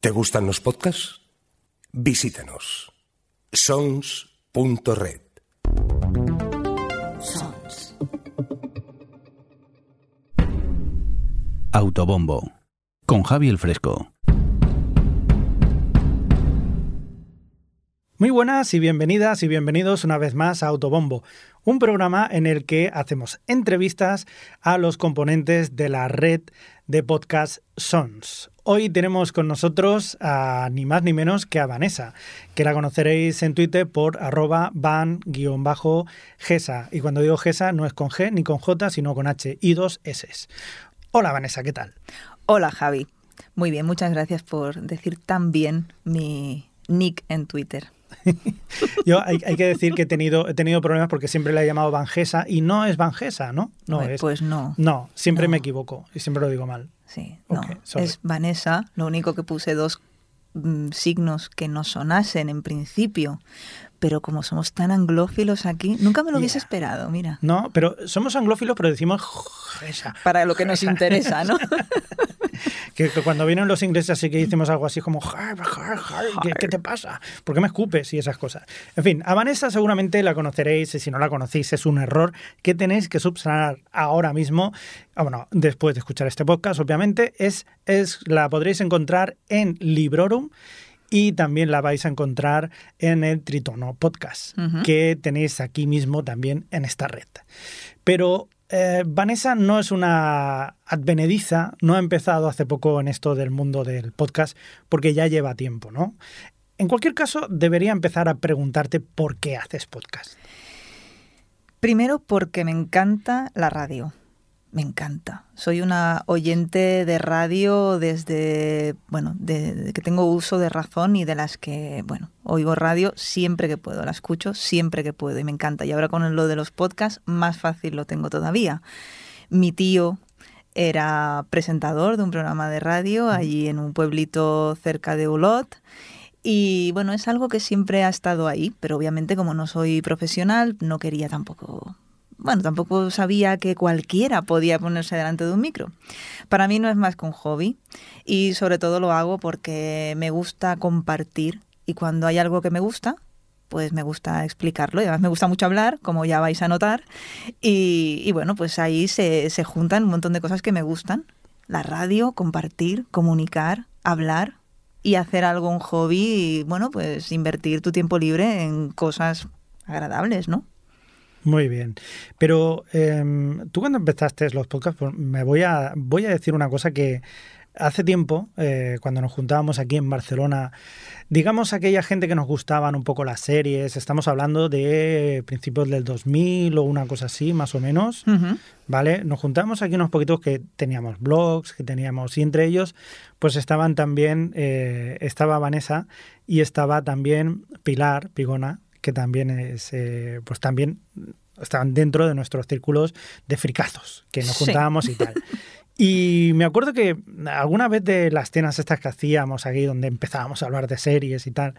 ¿Te gustan los podcasts? Visítanos. sons.red. Sons. Autobombo. Con Javi el Fresco. Muy buenas y bienvenidas y bienvenidos una vez más a Autobombo, un programa en el que hacemos entrevistas a los componentes de la red de podcast Sons. Hoy tenemos con nosotros a ni más ni menos que a Vanessa, que la conoceréis en Twitter por arroba van-gesa. Y cuando digo gesa no es con G ni con J, sino con H y dos S. Hola Vanessa, ¿qué tal? Hola Javi. Muy bien, muchas gracias por decir tan bien mi nick en Twitter. Yo hay, hay, que decir que he tenido, he tenido problemas porque siempre le he llamado Vangesa y no es Vangesa, ¿no? No pues, es. Pues no. No, siempre No. me equivoco y siempre lo digo mal. Sí, no. sorry. Es Vanessa. Lo único que puse dos mm, signos que no sonasen en principio. Pero como somos tan anglófilos aquí, nunca me lo hubiese esperado, mira. No, pero somos anglófilos, pero decimos. Para lo que nos interesa, ¿no? Que, que cuando vienen los ingleses así que decimos algo así como "Har, har, har", ¿qué, qué te pasa? ¿Por qué me escupes? Y esas cosas. En fin, a Vanessa seguramente la conoceréis y si no la conocéis es un error que tenéis que subsanar ahora mismo. Ah, bueno, después de escuchar este podcast, obviamente, es, es la podréis encontrar en Librorum y también la vais a encontrar en el Tritono Podcast, que tenéis aquí mismo también en esta red. Pero eh, Vanessa no es una advenediza, no ha empezado hace poco en esto del mundo del podcast porque ya lleva tiempo, ¿no? En cualquier caso, debería empezar a preguntarte por qué haces podcast. Primero porque me encanta la radio. Me encanta. Soy una oyente de radio desde, bueno, desde que tengo uso de razón y de las que, bueno, oigo radio siempre que puedo, la escucho siempre que puedo y me encanta. Y ahora con lo de los podcasts, más fácil lo tengo todavía. Mi tío era presentador de un programa de radio allí en un pueblito cerca de Olot. Y bueno, es algo que siempre ha estado ahí, pero obviamente como no soy profesional, no quería tampoco, bueno, tampoco sabía que cualquiera podía ponerse delante de un micro. Para mí no es más que un hobby y sobre todo lo hago porque me gusta compartir y cuando hay algo que me gusta, pues me gusta explicarlo y además me gusta mucho hablar, como ya vais a notar. Y, y bueno, pues ahí se, se juntan un montón de cosas que me gustan. La radio, compartir, comunicar, hablar y hacer algo un hobby y bueno, pues invertir tu tiempo libre en cosas agradables, ¿no? Muy bien. Pero eh, tú cuando empezaste los podcasts, pues, me voy a, voy a decir una cosa que hace tiempo, eh, cuando nos juntábamos aquí en Barcelona, digamos aquella gente que nos gustaban un poco las series, estamos hablando de principios del 2000 o una cosa así, más o menos. ¿vale? Nos juntamos aquí unos poquitos que teníamos blogs, que teníamos, y entre ellos, pues estaban también, eh, estaba Vanessa y estaba también Pilar Pigona, que también es, eh, pues también estaban dentro de nuestros círculos de fricazos, que nos Sí. juntábamos y tal. Y me acuerdo que alguna vez de las cenas estas que hacíamos aquí, donde empezábamos a hablar de series y tal,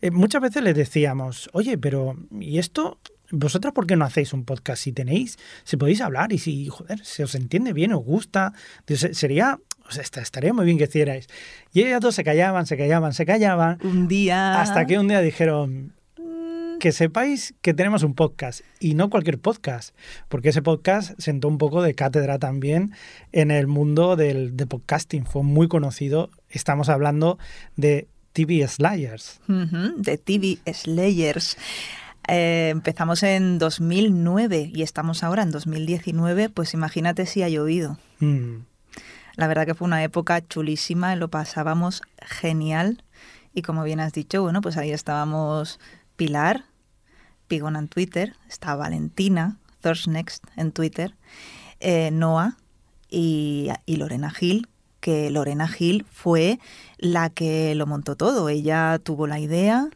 eh, muchas veces les decíamos, oye, pero ¿y esto? ¿Vosotras por qué no hacéis un podcast si tenéis, si podéis hablar y si, joder, se os entiende bien, os gusta? Sería, o sea, est- estaría muy bien que hicierais. Y ellas dos se callaban, se callaban, se callaban, Un día... hasta que un día dijeron, que sepáis que tenemos un podcast y no cualquier podcast, porque ese podcast sentó un poco de cátedra también en el mundo del de podcasting, fue muy conocido. Estamos hablando de TV Slayers. De TV Slayers. Eh, empezamos en 2009 y estamos ahora en 2019, pues imagínate si ha llovido. Mm, La verdad que fue una época chulísima, lo pasábamos genial. Y como bien has dicho, bueno, pues ahí estábamos Pilar, Pigona en Twitter, está Valentina, Thirst Next en Twitter, eh, Noah y, y Lorena Gil, que Lorena Gil fue la que lo montó todo. Ella tuvo la idea,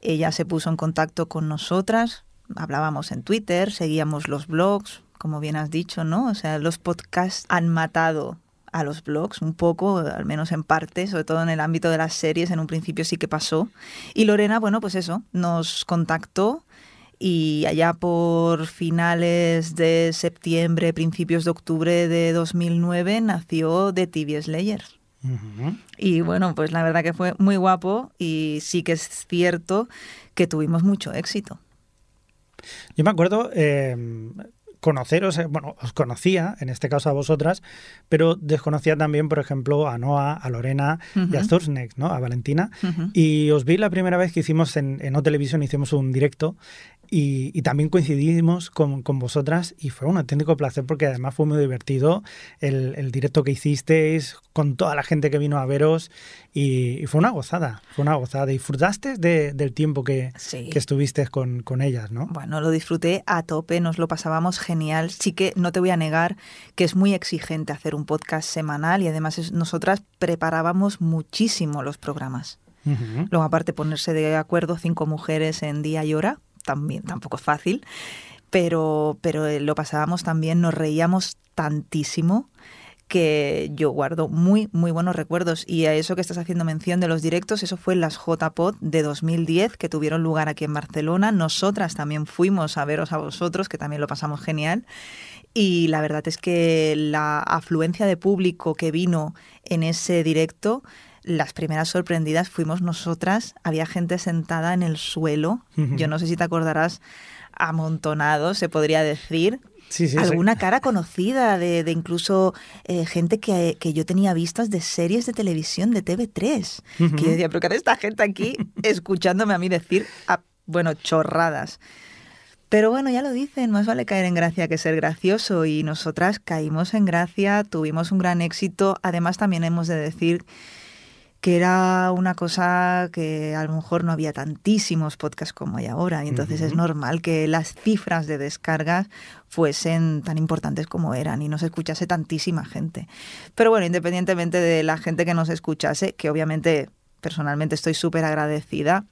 ella se puso en contacto con nosotras, hablábamos en Twitter, seguíamos los blogs, como bien has dicho, ¿no? O sea, los podcasts han matado a los blogs un poco, al menos en parte, sobre todo en el ámbito de las series, en un principio sí que pasó. Y Lorena, bueno, pues eso, nos contactó y allá por finales de septiembre, principios de octubre de 2009 nació The TV Slayers. Ujú. Y bueno, pues la verdad que fue muy guapo y sí que es cierto que tuvimos mucho éxito. Yo me acuerdo eh, conoceros, eh, bueno, os conocía, en este caso a vosotras, pero desconocía también, por ejemplo, a Noa, a Lorena y a Ujú. Sturzneck, ¿no? A Valentina. Y os vi la primera vez que hicimos en, en O Televisión, hicimos un directo y, y también coincidimos con, con vosotras y fue un auténtico placer porque además fue muy divertido el, el directo que hicisteis con toda la gente que vino a veros y, y fue una gozada, fue una gozada. ¿Disfrutaste de- del tiempo que, Sí. que estuviste con, con ellas, no? Bueno, lo disfruté a tope, nos lo pasábamos genial. Sí que no te voy a negar que es muy exigente hacer un podcast semanal y además es- nosotras preparábamos muchísimo los programas. Luego aparte ponerse de acuerdo cinco mujeres en día y hora, también tampoco es fácil, pero, pero eh, lo pasábamos también, nos reíamos tantísimo que yo guardo muy, muy buenos recuerdos. Y a eso que estás haciendo mención de los directos, eso fue en las JPod de 2010 que tuvieron lugar aquí en Barcelona. Nosotras también fuimos a veros a vosotros, que también lo pasamos genial. Y la verdad es que la afluencia de público que vino en ese directo, las primeras sorprendidas fuimos nosotras. Había gente sentada en el suelo. Yo no sé si te acordarás, amontonado, se podría decir. Sí, sí, sí. Alguna cara conocida de, de incluso eh, gente que, que yo tenía vistas de series de televisión de TV3. Ujú. Que yo decía, pero ¿qué esta gente aquí escuchándome a mí decir, ah, bueno, chorradas? Pero bueno, ya lo dicen, más vale caer en gracia que ser gracioso y nosotras caímos en gracia, tuvimos un gran éxito. Además también hemos de decir que era una cosa que a lo mejor no había tantísimos podcasts como hay ahora. Y entonces es normal que las cifras de descargas fuesen tan importantes como eran y nos escuchase tantísima gente. Pero bueno, independientemente de la gente que nos escuchase, que obviamente personalmente estoy súper agradecida,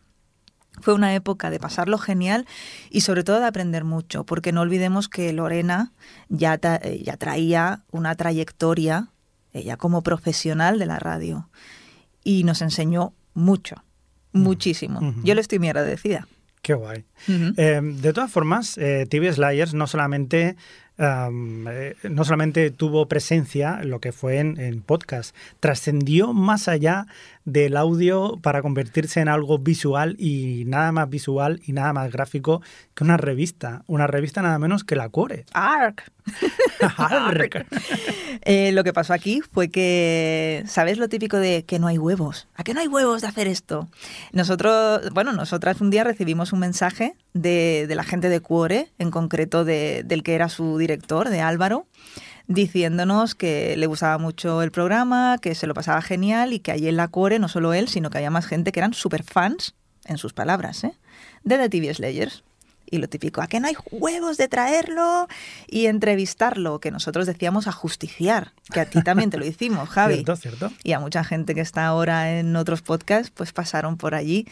fue una época de pasarlo genial y sobre todo de aprender mucho, porque no olvidemos que Lorena ya, eh, ya traía una trayectoria, ella como profesional de la radio, y nos enseñó mucho, muchísimo. Ujú. Yo le estoy muy agradecida. Qué guay. Eh, de todas formas, eh, TV Slayers no solamente, am, eh, no solamente tuvo presencia en lo que fue en, en podcast, trascendió más allá del audio para convertirse en algo visual y nada más visual y nada más gráfico que una revista. Una revista nada menos que la Core. Arc. Arc. Eh, lo que pasó aquí fue que, ¿sabes lo típico de que no hay huevos? ¿A que no hay huevos de hacer esto? Nosotros, bueno, nosotras un día recibimos un mensaje de, de la gente de Cuore, en concreto de- del que era su director, de Álvaro, diciéndonos que le gustaba mucho el programa, que se lo pasaba genial y que allí en la Cuore, no solo él, sino que había más gente que eran super fans, en sus palabras, ¿eh? de The TV Slayers. Y lo típico, ¿a que no hay huevos de traerlo y entrevistarlo? Que nosotros decíamos a justiciar, que a ti también te lo hicimos, Javi. Cierto, cierto. Y a mucha gente que está ahora en otros podcasts, pues pasaron por allí.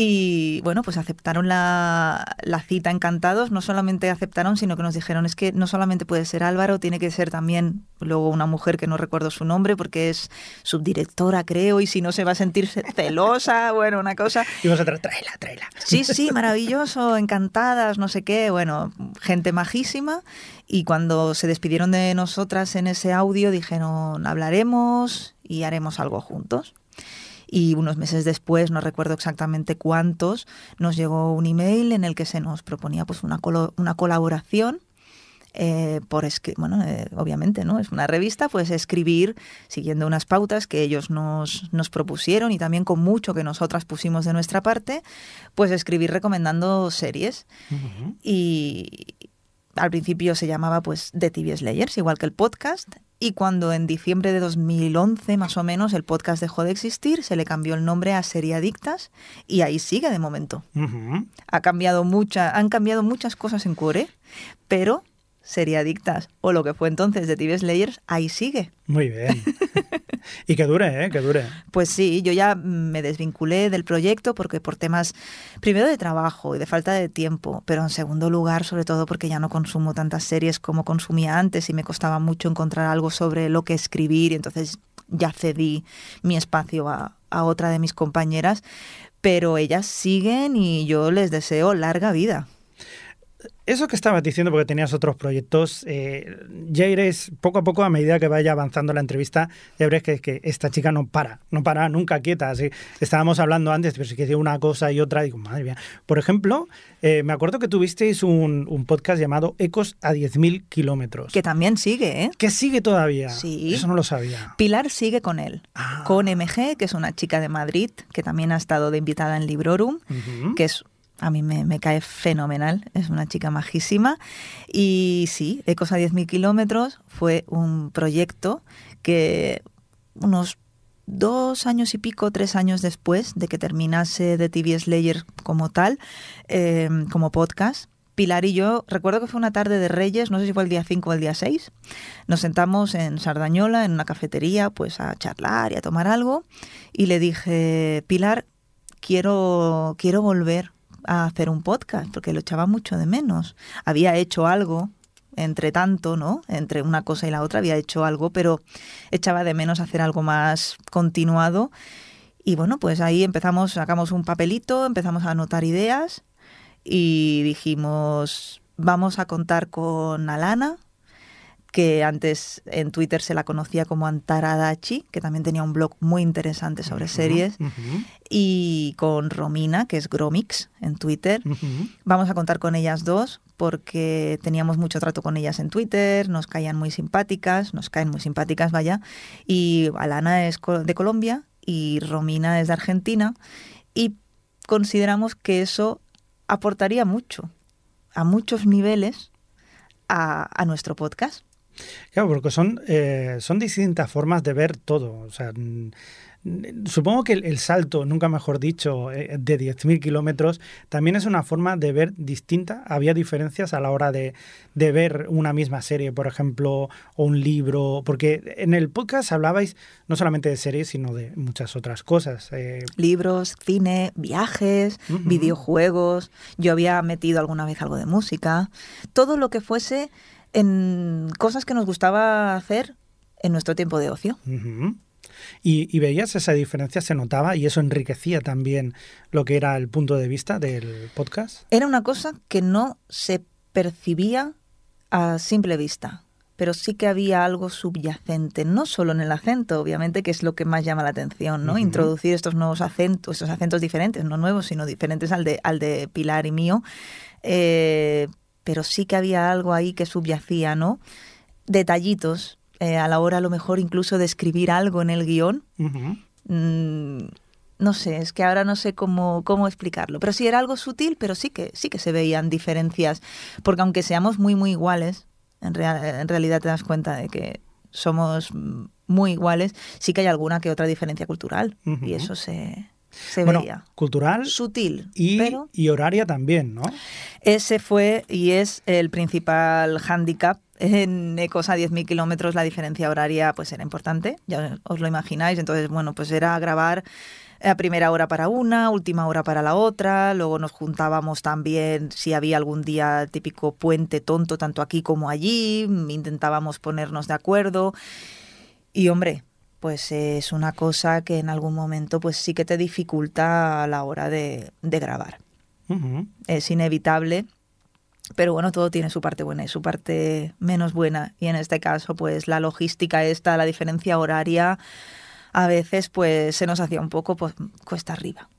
Y bueno, pues aceptaron la, la cita encantados. No solamente aceptaron, sino que nos dijeron, es que no solamente puede ser Álvaro, tiene que ser también luego una mujer que no recuerdo su nombre porque es subdirectora, creo, y si no se va a sentir celosa, bueno, una cosa. Y vosotros, tráela, tráela. Sí, sí, maravilloso, encantadas, no sé qué, bueno, gente majísima. Y cuando se despidieron de nosotras en ese audio, dijeron, hablaremos y haremos algo juntos. Y unos meses después, no recuerdo exactamente cuántos, nos llegó un email en el que se nos proponía pues una, colo- una colaboración eh, por bueno, eh, obviamente, ¿no? Es una revista, pues escribir siguiendo unas pautas que ellos nos, nos propusieron y también con mucho que nosotras pusimos de nuestra parte, pues escribir recomendando series. Y al principio se llamaba pues The TV Slayers, igual que el podcast. Y cuando en diciembre de 2011 más o menos el podcast dejó de existir, se le cambió el nombre a Seriadictas y ahí sigue de momento. Ha cambiado mucha, han cambiado muchas cosas en Core, pero Seriadictas o lo que fue entonces de TV Slayers ahí sigue. Muy bien. y que dure, ¿eh? Que dure. Pues sí, yo ya me desvinculé del proyecto porque por temas, primero de trabajo y de falta de tiempo, pero en segundo lugar, sobre todo porque ya no consumo tantas series como consumía antes y me costaba mucho encontrar algo sobre lo que escribir y entonces ya cedí mi espacio a, a otra de mis compañeras, pero ellas siguen y yo les deseo larga vida. Eso que estabas diciendo, porque tenías otros proyectos, eh, ya iréis poco a poco, a medida que vaya avanzando la entrevista, ya veréis que, que esta chica no para, no para nunca quieta. Así, estábamos hablando antes, pero si que una cosa y otra, digo, madre mía. Por ejemplo, eh, me acuerdo que tuvisteis un, un podcast llamado Ecos a 10.000 kilómetros. Que también sigue, ¿eh? Que sigue todavía. Sí. Eso no lo sabía. Pilar sigue con él, Ah. con MG, que es una chica de Madrid, que también ha estado de invitada en Librorum, que es a mí me, me cae fenomenal, es una chica majísima. Y sí, Ecos a 10.000 kilómetros fue un proyecto que unos dos años y pico, tres años después de que terminase The TV Slayer como tal, eh, como podcast, Pilar y yo, recuerdo que fue una tarde de Reyes, no sé si fue el día 5 o el día 6, nos sentamos en Sardañola, en una cafetería, pues a charlar y a tomar algo, y le dije, Pilar, quiero, quiero volver hacer un podcast, porque lo echaba mucho de menos. Había hecho algo, entre tanto, ¿no? Entre una cosa y la otra había hecho algo, pero echaba de menos hacer algo más continuado. Y bueno, pues ahí empezamos, sacamos un papelito, empezamos a anotar ideas y dijimos, vamos a contar con Alana, que antes en Twitter se la conocía como Antaradachi, que también tenía un blog muy interesante sobre series, y con Romina, que es Gromix en Twitter. Vamos a contar con ellas dos porque teníamos mucho trato con ellas en Twitter, nos caían muy simpáticas, nos caen muy simpáticas, vaya. Y Alana es de Colombia y Romina es de Argentina y consideramos que eso aportaría mucho, a muchos niveles, a, a nuestro podcast. Claro, porque son, eh, son distintas formas de ver todo. O sea, supongo que el, el salto, nunca mejor dicho, eh, de 10.000 kilómetros también es una forma de ver distinta. Había diferencias a la hora de, de ver una misma serie, por ejemplo, o un libro. Porque en el podcast hablabais no solamente de series, sino de muchas otras cosas. eh, Libros, cine, viajes, videojuegos. Yo había metido alguna vez algo de música. Todo lo que fuese en cosas que nos gustaba hacer en nuestro tiempo de ocio. Y, y veías esa diferencia, se notaba y eso enriquecía también lo que era el punto de vista del podcast. Era una cosa que no se percibía a simple vista, pero sí que había algo subyacente, no solo en el acento, obviamente, que es lo que más llama la atención, ¿no? Introducir estos nuevos acentos, estos acentos diferentes, no nuevos, sino diferentes al de, al de Pilar y mío. Eh, pero sí que había algo ahí que subyacía, ¿no? Detallitos, eh, a la hora a lo mejor incluso de escribir algo en el guion. Mm, no sé, es que ahora no sé cómo, cómo explicarlo. Pero sí era algo sutil, pero sí que, sí que se veían diferencias. Porque aunque seamos muy, muy iguales, en, real- en realidad te das cuenta de que somos mm, muy iguales, sí que hay alguna que otra diferencia cultural. Y eso se, se Bueno, veía. cultural Sutil, y, pero y horaria también, ¿no? ese fue y es el principal hándicap. En Ecos a 10.000 kilómetros la diferencia horaria pues era importante, ya os lo imagináis. Entonces, bueno, pues era grabar a primera hora para una, última hora para la otra. Luego nos juntábamos también si había algún día típico puente tonto, tanto aquí como allí. Intentábamos ponernos de acuerdo. Y hombre, pues es una cosa que en algún momento pues sí que te dificulta a la hora de, de grabar es inevitable. Pero bueno, todo tiene su parte buena y su parte menos buena. Y en este caso, pues la logística esta, la diferencia horaria, a veces pues se nos hacía un poco pues, cuesta arriba.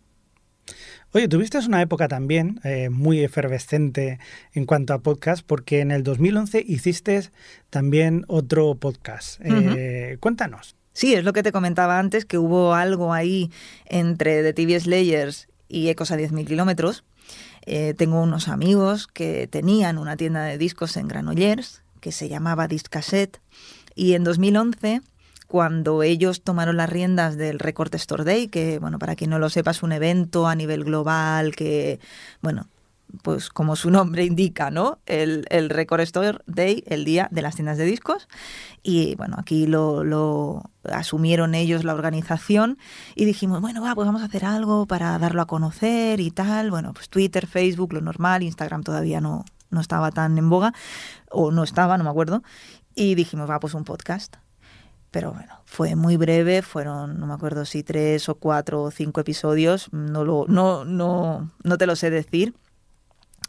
Oye, tuviste una época también eh, muy efervescente en cuanto a podcast, porque en el 2011 hiciste también otro podcast. Eh, Cuéntanos. Sí, es lo que te comentaba antes, que hubo algo ahí entre The TV Slayers y Ecos a 10.000 kilómetros. Eh, tengo unos amigos que tenían una tienda de discos en Granollers que se llamaba Discaset y en 2011 cuando ellos tomaron las riendas del Record Store Day, que bueno, para quien no lo sepa es un evento a nivel global que bueno, pues como su nombre indica, ¿no? El, el Record Store Day, el día de las tiendas de discos. Y bueno, aquí lo, lo asumieron ellos la organización y dijimos, bueno, va, pues vamos a hacer algo para darlo a conocer y tal. Bueno, pues Twitter, Facebook, lo normal, Instagram todavía no, no estaba tan en boga, o no estaba, no me acuerdo. Y dijimos, va, pues un podcast. Pero bueno, fue muy breve, fueron, no me acuerdo si tres o cuatro o cinco episodios, no, lo, no, no, no te lo sé decir.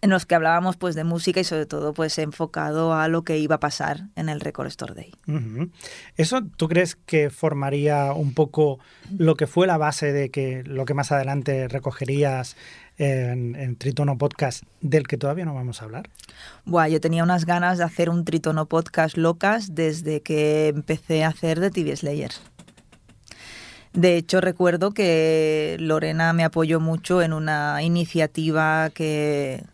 En los que hablábamos pues de música y sobre todo pues enfocado a lo que iba a pasar en el Record Store Day. ¿Eso tú crees que formaría un poco lo que fue la base de que lo que más adelante recogerías en, en Tritono Podcast, del que todavía no vamos a hablar? Buah, yo tenía unas ganas de hacer un Tritono podcast locas desde que empecé a hacer de TV Slayers. De hecho, recuerdo que Lorena me apoyó mucho en una iniciativa que,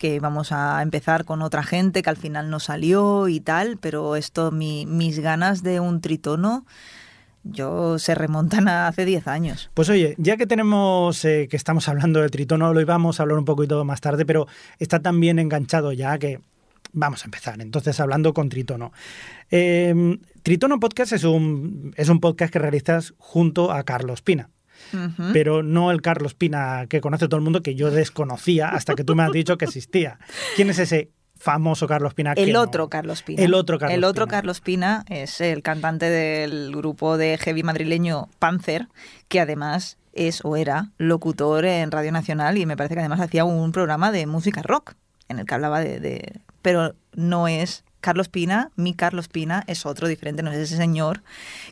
que íbamos a empezar con otra gente, que al final no salió y tal, pero esto, mi- mis ganas de un tritono, yo se remontan a hace 10 años. Pues oye, ya que tenemos eh, que estamos hablando de Tritono, lo íbamos a hablar un poquito más tarde, pero está tan bien enganchado ya que vamos a empezar. Entonces, hablando con Tritono. Eh, Tritono Podcast es un, es un podcast que realizas junto a Carlos Pina. Pero no el Carlos Pina que conoce todo el mundo, que yo desconocía hasta que tú me has dicho que existía. ¿Quién es ese famoso Carlos Pina? El no? otro Carlos Pina. El otro Carlos El otro Pina. Carlos Pina es el cantante del grupo de heavy madrileño Panzer, que además es o era locutor en Radio Nacional y me parece que además hacía un programa de música rock en el que hablaba de... de- pero no es Carlos Pina, mi Carlos Pina es otro diferente, no es ese señor,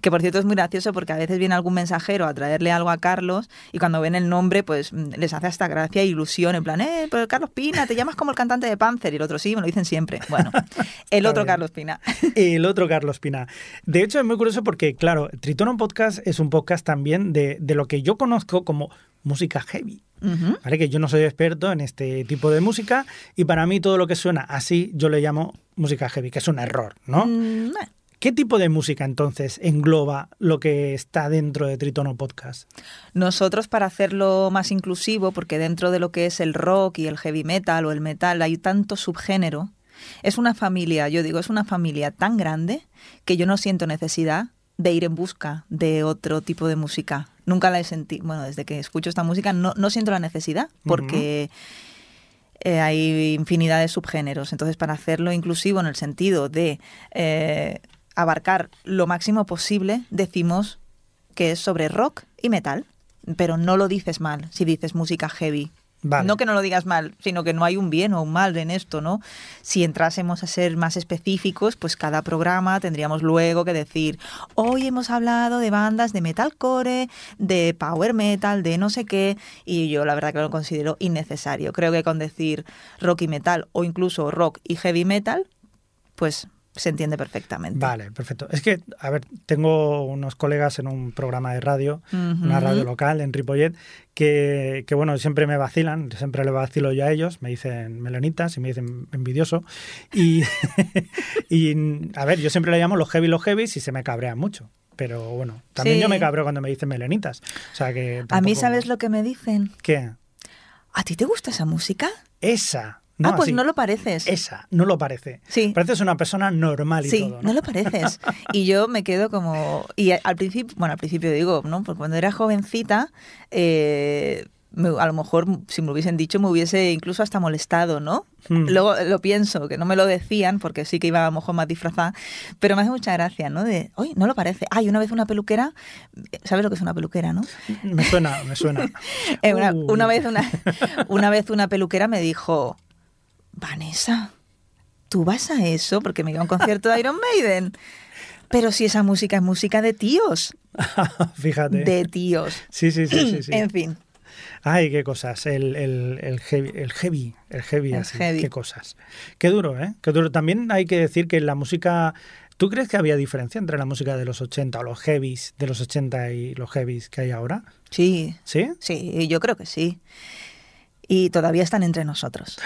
que por cierto es muy gracioso porque a veces viene algún mensajero a traerle algo a Carlos y cuando ven el nombre pues mm, les hace hasta gracia e ilusión, en plan, eh, pero Carlos Pina, te llamas como el cantante de Panzer y el otro sí, me lo dicen siempre. Bueno, el otro. Carlos Pina. El otro Carlos Pina. De hecho, es muy curioso porque, claro, Tritono Podcast es un podcast también de, de lo que yo conozco como música heavy. ¿Vale? Que yo no soy experto en este tipo de música y para mí todo lo que suena así yo le llamo música heavy, que es un error, ¿no? Mm, bueno. ¿Qué tipo de música entonces engloba lo que está dentro de Tritono Podcast? Nosotros para hacerlo más inclusivo, porque dentro de lo que es el rock y el heavy metal o el metal hay tanto subgénero, es una familia, yo digo, es una familia tan grande que yo no siento necesidad de ir en busca de otro tipo de música. Nunca la he sentido, bueno, desde que escucho esta música no, no siento la necesidad, porque eh, hay infinidad de subgéneros. Entonces, para hacerlo inclusivo en el sentido de eh, abarcar lo máximo posible, decimos que es sobre rock y metal, pero no lo dices mal si dices música heavy. No que no lo digas mal, sino que no hay un bien o un mal en esto, ¿no? Si entrásemos a ser más específicos, pues cada programa tendríamos luego que decir, hoy hemos hablado de bandas de metalcore, de power metal, de no sé qué, y yo la verdad que lo considero innecesario. Creo que con decir rock y metal o incluso rock y heavy metal, pues se entiende perfectamente. Vale, perfecto. Es que, a ver, tengo unos colegas en un programa de radio, Ujú. una radio local en Ripollet, que, que, bueno, siempre me vacilan, siempre le vacilo yo a ellos, me dicen melonitas y me dicen envidioso. Y, y a ver, yo siempre le llamo los heavy, los heavy, y se me cabrean mucho. Pero bueno, también Sí. yo me cabreo cuando me dicen melonitas. O sea que. A mí, tampoco- ¿sabes lo que me dicen? ¿Qué? ¿A ti te gusta esa música? Esa. No, ah, pues así. no lo pareces. Esa, no lo parece. Sí. Pareces una persona normal y sí, todo, ¿no? ¿no? lo pareces. Y yo me quedo como... Y al principio, bueno, al principio digo, ¿no? Porque cuando era jovencita, eh, me- a lo mejor si me lo hubiesen dicho me hubiese incluso hasta molestado, ¿no? Hmm. Luego lo pienso, que no me lo decían porque sí que iba a lo mejor más disfrazada, pero me hace mucha gracia, ¿no? De, oye, no lo parece. Ay, una vez una peluquera, ¿sabes lo que es una peluquera, no? Me suena, me suena. Eh, una vez una, una vez una peluquera me dijo, Vanessa, ¿tú vas a eso? Porque me iba a un concierto de Iron Maiden. Pero si esa música es música de tíos, Fíjate. de tíos. Sí, sí, sí, sí. sí. En fin, Ay, qué cosas. El, el, el heavy, el heavy, el heavy, El así. heavy. Qué cosas. Qué duro, ¿eh? Qué duro. También hay que decir que la música. ¿Tú crees que había diferencia entre la música de los 80 o los heavies de los 80 y los heavies que hay ahora? sí, ¿Sí? sí, yo creo que sí. Y todavía están entre nosotros.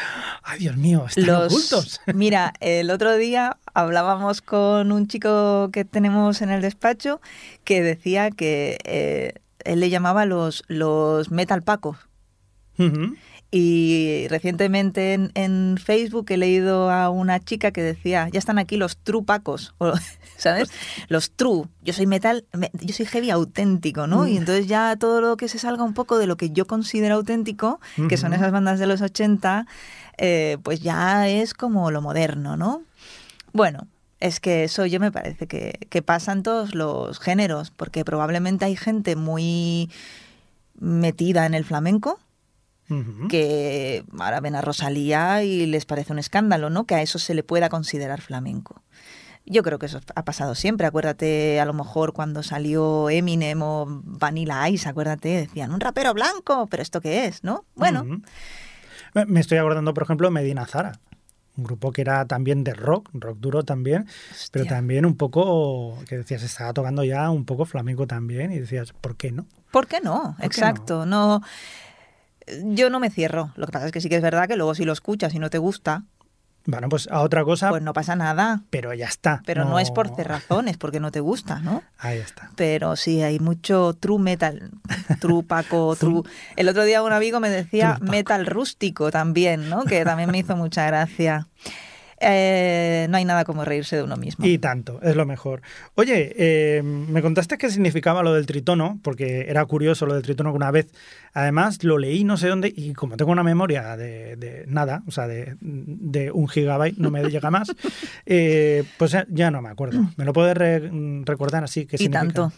Ay, Dios mío, están Los, ocultos. mira, el otro día hablábamos con un chico que tenemos en el despacho que decía que eh, él le llamaba los, los metal pacos. Y recientemente en, en Facebook he leído a una chica que decía, ya están aquí los true pacos, o, ¿sabes? Los true. Yo soy metal, me- yo soy heavy auténtico, ¿no? Mm. Y entonces ya todo lo que se salga un poco de lo que yo considero auténtico, que son esas bandas de los 80, eh, pues ya es como lo moderno, ¿no? Bueno, es que eso yo me parece que, que pasa en todos los géneros, porque probablemente hay gente muy metida en el flamenco que ahora ven a Rosalía y les parece un escándalo, ¿no? Que a eso se le pueda considerar flamenco. Yo creo que eso ha pasado siempre. Acuérdate, a lo mejor cuando salió Eminem o Vanilla Ice, acuérdate, decían un rapero blanco, pero ¿esto qué es, no? Bueno. Me- Me estoy acordando, por ejemplo, Medina Zara, un grupo que era también de rock, rock duro también, pero también un poco, que decías, estaba tocando ya un poco flamenco también, y decías, ¿por qué no? ¿por qué no? qué Exacto, no? Yo no me cierro. Lo que pasa es que sí que es verdad que luego si lo escuchas y no te gusta, Bueno, pues a otra cosa, pues no pasa nada. pero ya está. Pero no, es por cerrazón, es porque no te gusta, ¿no? Ahí está. Pero sí, hay mucho true metal, true Paco, true... El otro día un amigo me decía metal rústico también, ¿no? Que también me hizo mucha gracia. Eh, no hay nada como reírse de uno mismo. Y tanto, es lo mejor. Oye, eh, me contaste qué significaba lo del tritono, porque era curioso lo del tritono que una vez, además lo leí no sé dónde, y como tengo una memoria de, de nada, o sea, de, de un gigabyte, no me llega más, eh, pues ya, no me acuerdo. ¿Me lo puedes re- recordar así? ¿Qué y significa? tanto.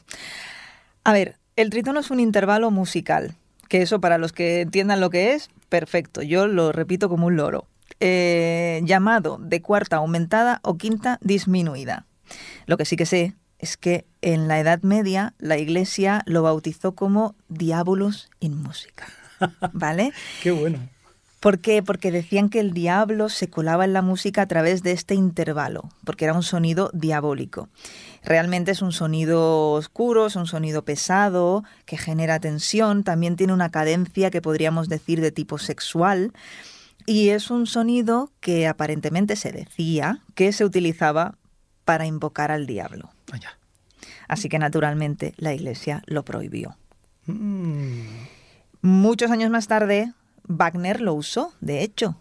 A ver, el tritono es un intervalo musical, que eso para los que entiendan lo que es, perfecto. Yo lo repito como un loro. Eh, llamado de cuarta aumentada o quinta disminuida. Lo que sí que sé es que en la Edad Media la Iglesia lo bautizó como Diabolus in Música. ¿Vale? Qué bueno. ¿Por qué? Porque decían que el diablo se colaba en la música a través de este intervalo, porque era un sonido diabólico. Realmente es un sonido oscuro, es un sonido pesado, que genera tensión, también tiene una cadencia que podríamos decir de tipo sexual, y es un sonido que aparentemente se decía que se utilizaba para invocar al diablo. Vaya. Así que naturalmente la iglesia lo prohibió. Mm, Muchos años más tarde, Wagner lo usó, de hecho.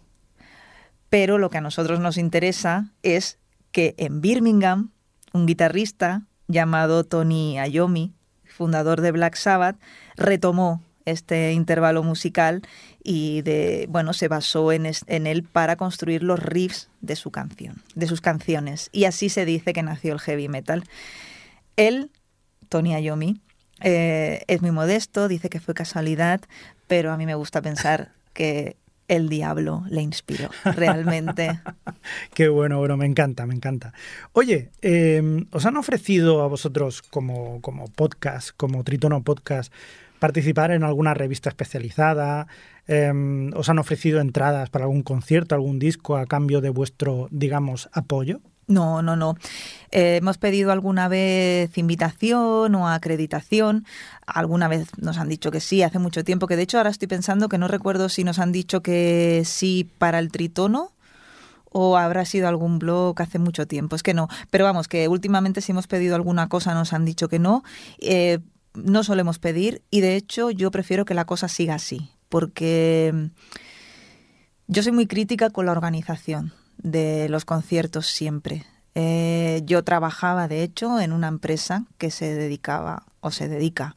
Pero lo que a nosotros nos interesa es que en Birmingham, un guitarrista llamado Tony Iommi, fundador de Black Sabbath, retomó este intervalo musical y de bueno se basó en, él para construir los riffs de su canción, de sus canciones y así se dice que nació el heavy metal. Él, Tony Iommi, eh, es muy modesto, dice que fue casualidad, pero a mí me gusta pensar que el diablo le inspiró realmente. Qué bueno, bueno, me encanta, me encanta. Oye, eh, ¿os han ofrecido a vosotros como, como podcast, como Tritono Podcast, participar en alguna revista especializada? Eh, ¿Os han ofrecido entradas para algún concierto, algún disco a cambio de vuestro, digamos, apoyo? No, no, no. Eh, hemos pedido alguna vez invitación o acreditación. Alguna vez nos han dicho que sí, hace mucho tiempo, que de hecho ahora estoy pensando que no recuerdo si nos han dicho que sí para el tritono o habrá sido algún blog hace mucho tiempo. Es que no. Pero vamos, que últimamente si hemos pedido alguna cosa nos han dicho que no. Eh, no solemos pedir y de hecho yo prefiero que la cosa siga así, porque yo soy muy crítica con la organización de los conciertos siempre. Eh, yo trabajaba, de hecho, en una empresa que se dedicaba o se dedica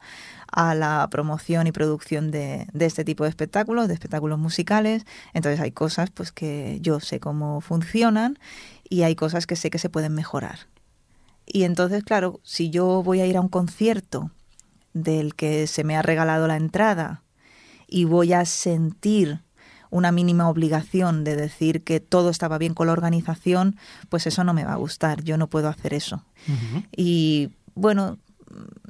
a la promoción y producción de, de este tipo de espectáculos, de espectáculos musicales. Entonces hay cosas pues que yo sé cómo funcionan y hay cosas que sé que se pueden mejorar. Y entonces, claro, si yo voy a ir a un concierto del que se me ha regalado la entrada y voy a sentir una mínima obligación de decir que todo estaba bien con la organización, pues eso no me va a gustar. Yo no puedo hacer eso. Y bueno,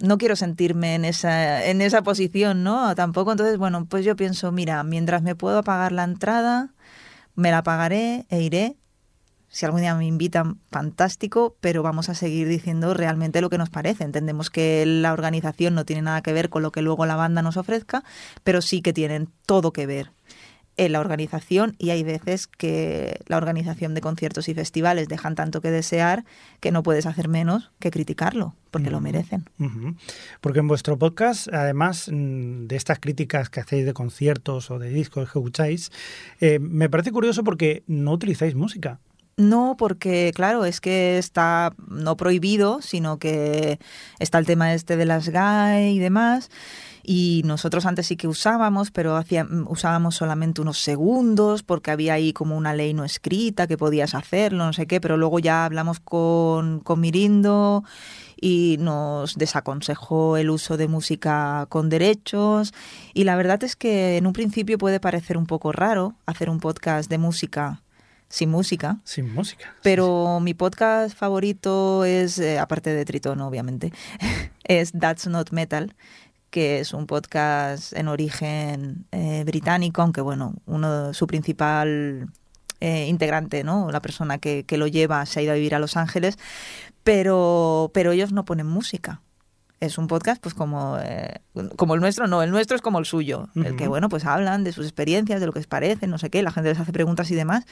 no quiero sentirme en esa, en esa posición, ¿no? Tampoco. Entonces, bueno, pues yo pienso, mira, mientras me puedo pagar la entrada, me la pagaré e iré. Si algún día me invitan, fantástico, pero vamos a seguir diciendo realmente lo que nos parece. Entendemos que la organización no tiene nada que ver con lo que luego la banda nos ofrezca, pero sí que tienen todo que ver en la organización y hay veces que la organización de conciertos y festivales dejan tanto que desear que no puedes hacer menos que criticarlo, porque lo merecen. Porque en vuestro podcast, además mm, de estas críticas que hacéis de conciertos o de discos que escucháis, eh, me parece curioso porque no utilizáis música. No, porque claro, es que está no prohibido, sino que está el tema este de las GAE y demás. Y nosotros antes sí que usábamos, pero hacía, usábamos solamente unos segundos porque había ahí como una ley no escrita que podías hacerlo, no sé qué, pero luego ya hablamos con, con Mirindo y nos desaconsejó el uso de música con derechos. Y la verdad es que en un principio puede parecer un poco raro hacer un podcast de música sin música. Sin música. Pero mi podcast favorito es, eh, aparte de Tritón, obviamente, es That's Not Metal, que es un podcast en origen eh, británico, aunque bueno, uno su principal eh, integrante, ¿no? La persona que, que, lo lleva se ha ido a vivir a Los Ángeles, pero, pero ellos no ponen música. Es un podcast, pues como, eh, como el nuestro, no, el nuestro es como el suyo. El que, bueno, pues hablan de sus experiencias, de lo que les parece, no sé qué, la gente les hace preguntas y demás.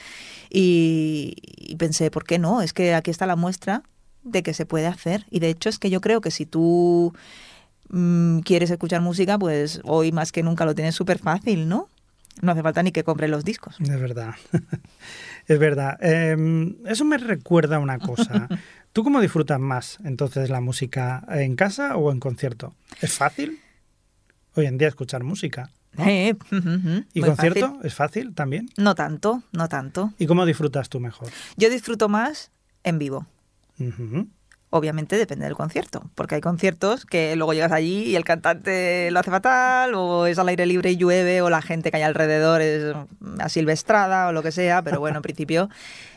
Y, y pensé, ¿por qué no? Es que aquí está la muestra de que se puede hacer. Y de hecho es que yo creo que si tú mmm, quieres escuchar música, pues hoy más que nunca lo tienes súper fácil, ¿no? No hace falta ni que compre los discos. Es verdad. es verdad. Eh, eso me recuerda una cosa. ¿Tú cómo disfrutas más entonces la música en casa o en concierto? ¿Es fácil hoy en día escuchar música? ¿no? Eh, uh -huh. ¿Y concierto fácil. es fácil también? No tanto, no tanto. ¿Y cómo disfrutas tú mejor? Yo disfruto más en vivo. Obviamente depende del concierto, porque hay conciertos que luego llegas allí y el cantante lo hace fatal, o es al aire libre y llueve, o la gente que hay alrededor es asilvestrada o lo que sea, pero bueno, en principio,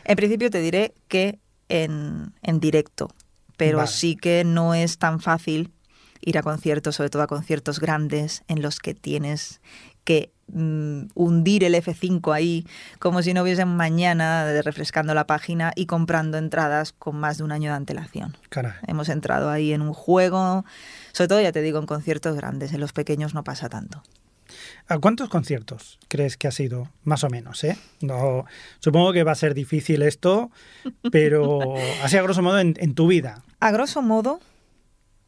en principio te diré que en, en directo, pero Vale. sí que no es tan fácil ir a conciertos, sobre todo a conciertos grandes en los que tienes que mm, hundir el F5 ahí como si no hubiese un mañana de refrescando la página y comprando entradas con más de un año de antelación. Caray. Hemos entrado ahí en un juego, sobre todo ya te digo en conciertos grandes, en los pequeños no pasa tanto. ¿A cuántos conciertos crees que ha sido? Más o menos, ¿eh? No, supongo que va a ser difícil esto, pero así a grosso modo en, en tu vida. A grosso modo,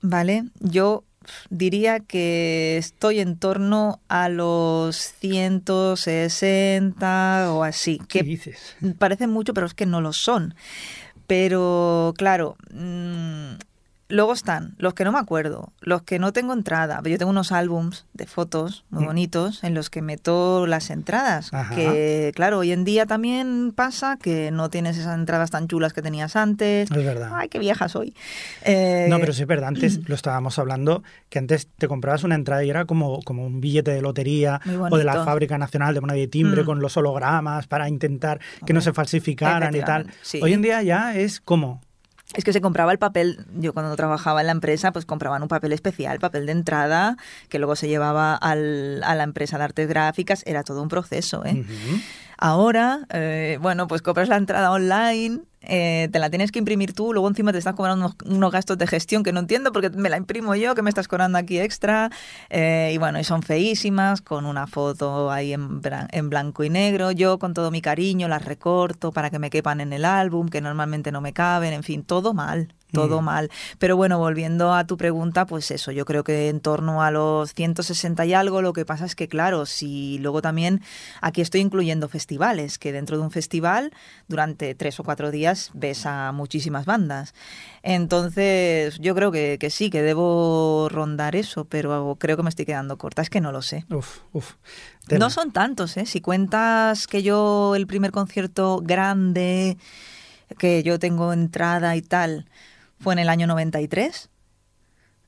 ¿vale? Yo diría que estoy en torno a los 160 o así, ¿Qué que dices? parecen mucho, pero es que no lo son. Pero claro, mmm, luego están los que no me acuerdo, los que no tengo entrada. Yo tengo unos álbums de fotos muy Mm. bonitos en los que meto las entradas. Ajá. Que claro, hoy en día también pasa que no tienes esas entradas tan chulas que tenías antes. Es verdad. Ay, qué vieja soy. Eh, No, pero sí es verdad, antes lo estábamos hablando, que antes te comprabas una entrada y era como, como un billete de lotería o de la. Fábrica Nacional de Moneda y Timbre Mm. con los hologramas para intentar que no se falsificaran y tal. Sí. Hoy en día ya es como... Es que se compraba el papel, yo cuando trabajaba en la empresa, pues compraban un papel especial, papel de entrada, que luego se llevaba al- a la empresa de artes gráficas, era todo un proceso. ¿eh? Ahora, eh, bueno, pues compras la entrada online, eh, te la tienes que imprimir tú, luego encima te estás cobrando unos, unos gastos de gestión que no entiendo porque me la imprimo yo, que me estás cobrando aquí extra. eh, y bueno, y son feísimas, con una foto ahí en, en blanco y negro. Yo con todo mi cariño las recorto para que me quepan en el álbum, que normalmente no me caben, en fin, todo mal. Todo Mm. mal. Pero bueno, volviendo a tu pregunta, pues eso, yo creo que en torno a los 160 y algo, lo que pasa es que, claro, si luego también aquí estoy incluyendo festivales, que dentro de un festival, durante tres o cuatro días, ves a muchísimas bandas. Entonces, yo creo que, que sí, que debo rondar eso, pero creo que me estoy quedando corta, es que no lo sé. Uf, uf. No son tantos, ¿eh? Si cuentas que yo el primer concierto grande, que yo tengo entrada y tal, fue en el año 93,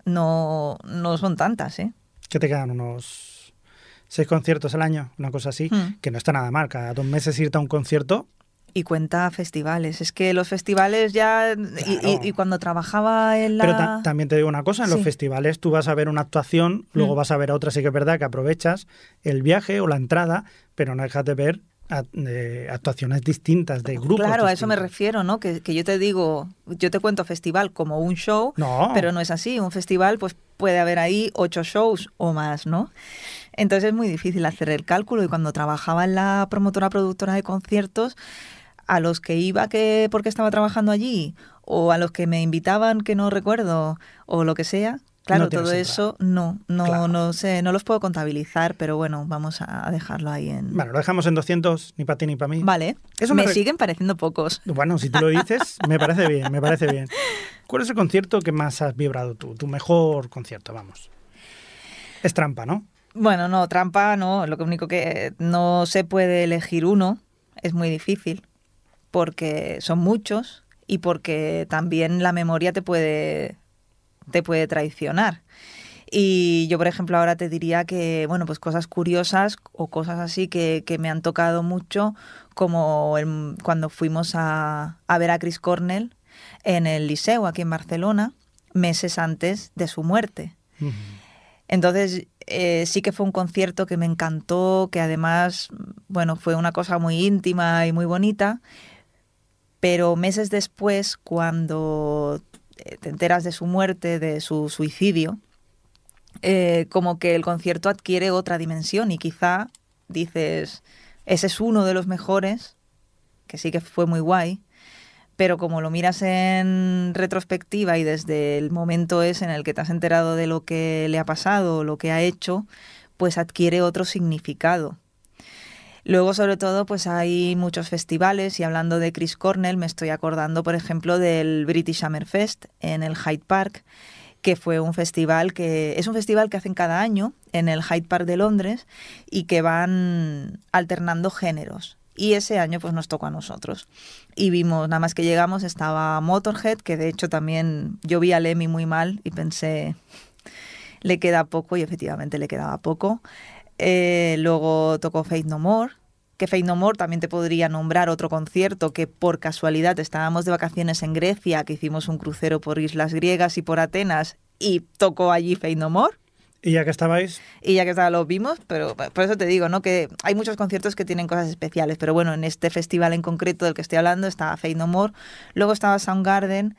no, no son tantas, ¿eh? que te quedan unos seis conciertos al año, una cosa así, Mm. que no está nada mal. Cada dos meses irte a un concierto, Y cuenta festivales. Es que los festivales ya... y- Claro. Y, y cuando trabajaba en la... Pero ta- también te digo una cosa, en los festivales tú vas a ver una actuación, luego Mm. vas a ver otra, sí que es verdad que aprovechas el viaje o la entrada, pero no dejas de ver a- de actuaciones distintas, de grupos Claro, a eso me refiero, ¿no? Que, que yo te digo, yo te cuento festival como un show, No. pero no es así. Un festival, pues puede haber ahí ocho shows o más, ¿no? Entonces es muy difícil hacer el cálculo y cuando trabajaba en la promotora productora de conciertos, a los que iba que porque estaba trabajando allí o a los que me invitaban que no recuerdo o lo que sea, claro, No todo eso no, no, Claro. no sé, no los puedo contabilizar, pero bueno, vamos a dejarlo ahí en... Bueno, lo dejamos en 200, ni para ti ni para mí. Vale, Eso me, me re- siguen pareciendo pocos. Bueno, si tú lo dices, me parece bien, me parece bien. ¿Cuál es el concierto que más has vibrado tú? Tu mejor concierto, vamos. Es trampa, ¿no? Bueno, no, trampa no. Lo único que no se puede elegir uno es muy difícil porque son muchos y porque también la memoria te puede te puede traicionar. Y yo, por ejemplo, ahora te diría que, bueno, pues cosas curiosas o cosas así que, que me han tocado mucho, como el- cuando fuimos a, a ver a Chris Cornell en el Liceo, aquí en Barcelona, meses antes de su muerte. Ujú. Entonces, eh, sí que fue un concierto que me encantó, que además, bueno, fue una cosa muy íntima y muy bonita, pero meses después, cuando eh, te enteras de su muerte, de su suicidio, eh, como que el concierto adquiere otra dimensión y quizá dices, ese es uno de los mejores, que sí que fue muy guay, pero como lo miras en retrospectiva y desde el momento es en el que te has enterado de lo que le ha pasado, lo que ha hecho, pues adquiere otro significado. Luego, sobre todo, pues hay muchos festivales y hablando de Chris Cornell, me estoy acordando, por ejemplo, del British Summerfest en el Hyde Park, que fue un festival que es un festival que hacen cada año en el Hyde Park de Londres y que van alternando géneros. Y ese año pues nos tocó a nosotros. Y vimos, nada más que llegamos, estaba Motorhead, que de hecho también yo vi a Lemmy muy mal y pensé, le queda poco y efectivamente le quedaba poco. Eh, luego tocó Faith No More, que Faith No More también te podría nombrar otro concierto que por casualidad estábamos de vacaciones en Grecia, que hicimos un crucero por islas griegas y por Atenas y tocó allí Faith No More. Y ya que estabais, Y ya que estaba lo vimos, pero por eso te digo, ¿no? Que hay muchos conciertos que tienen cosas especiales, pero bueno, en este festival en concreto del que estoy hablando estaba Faith No More, luego estaba Soundgarden,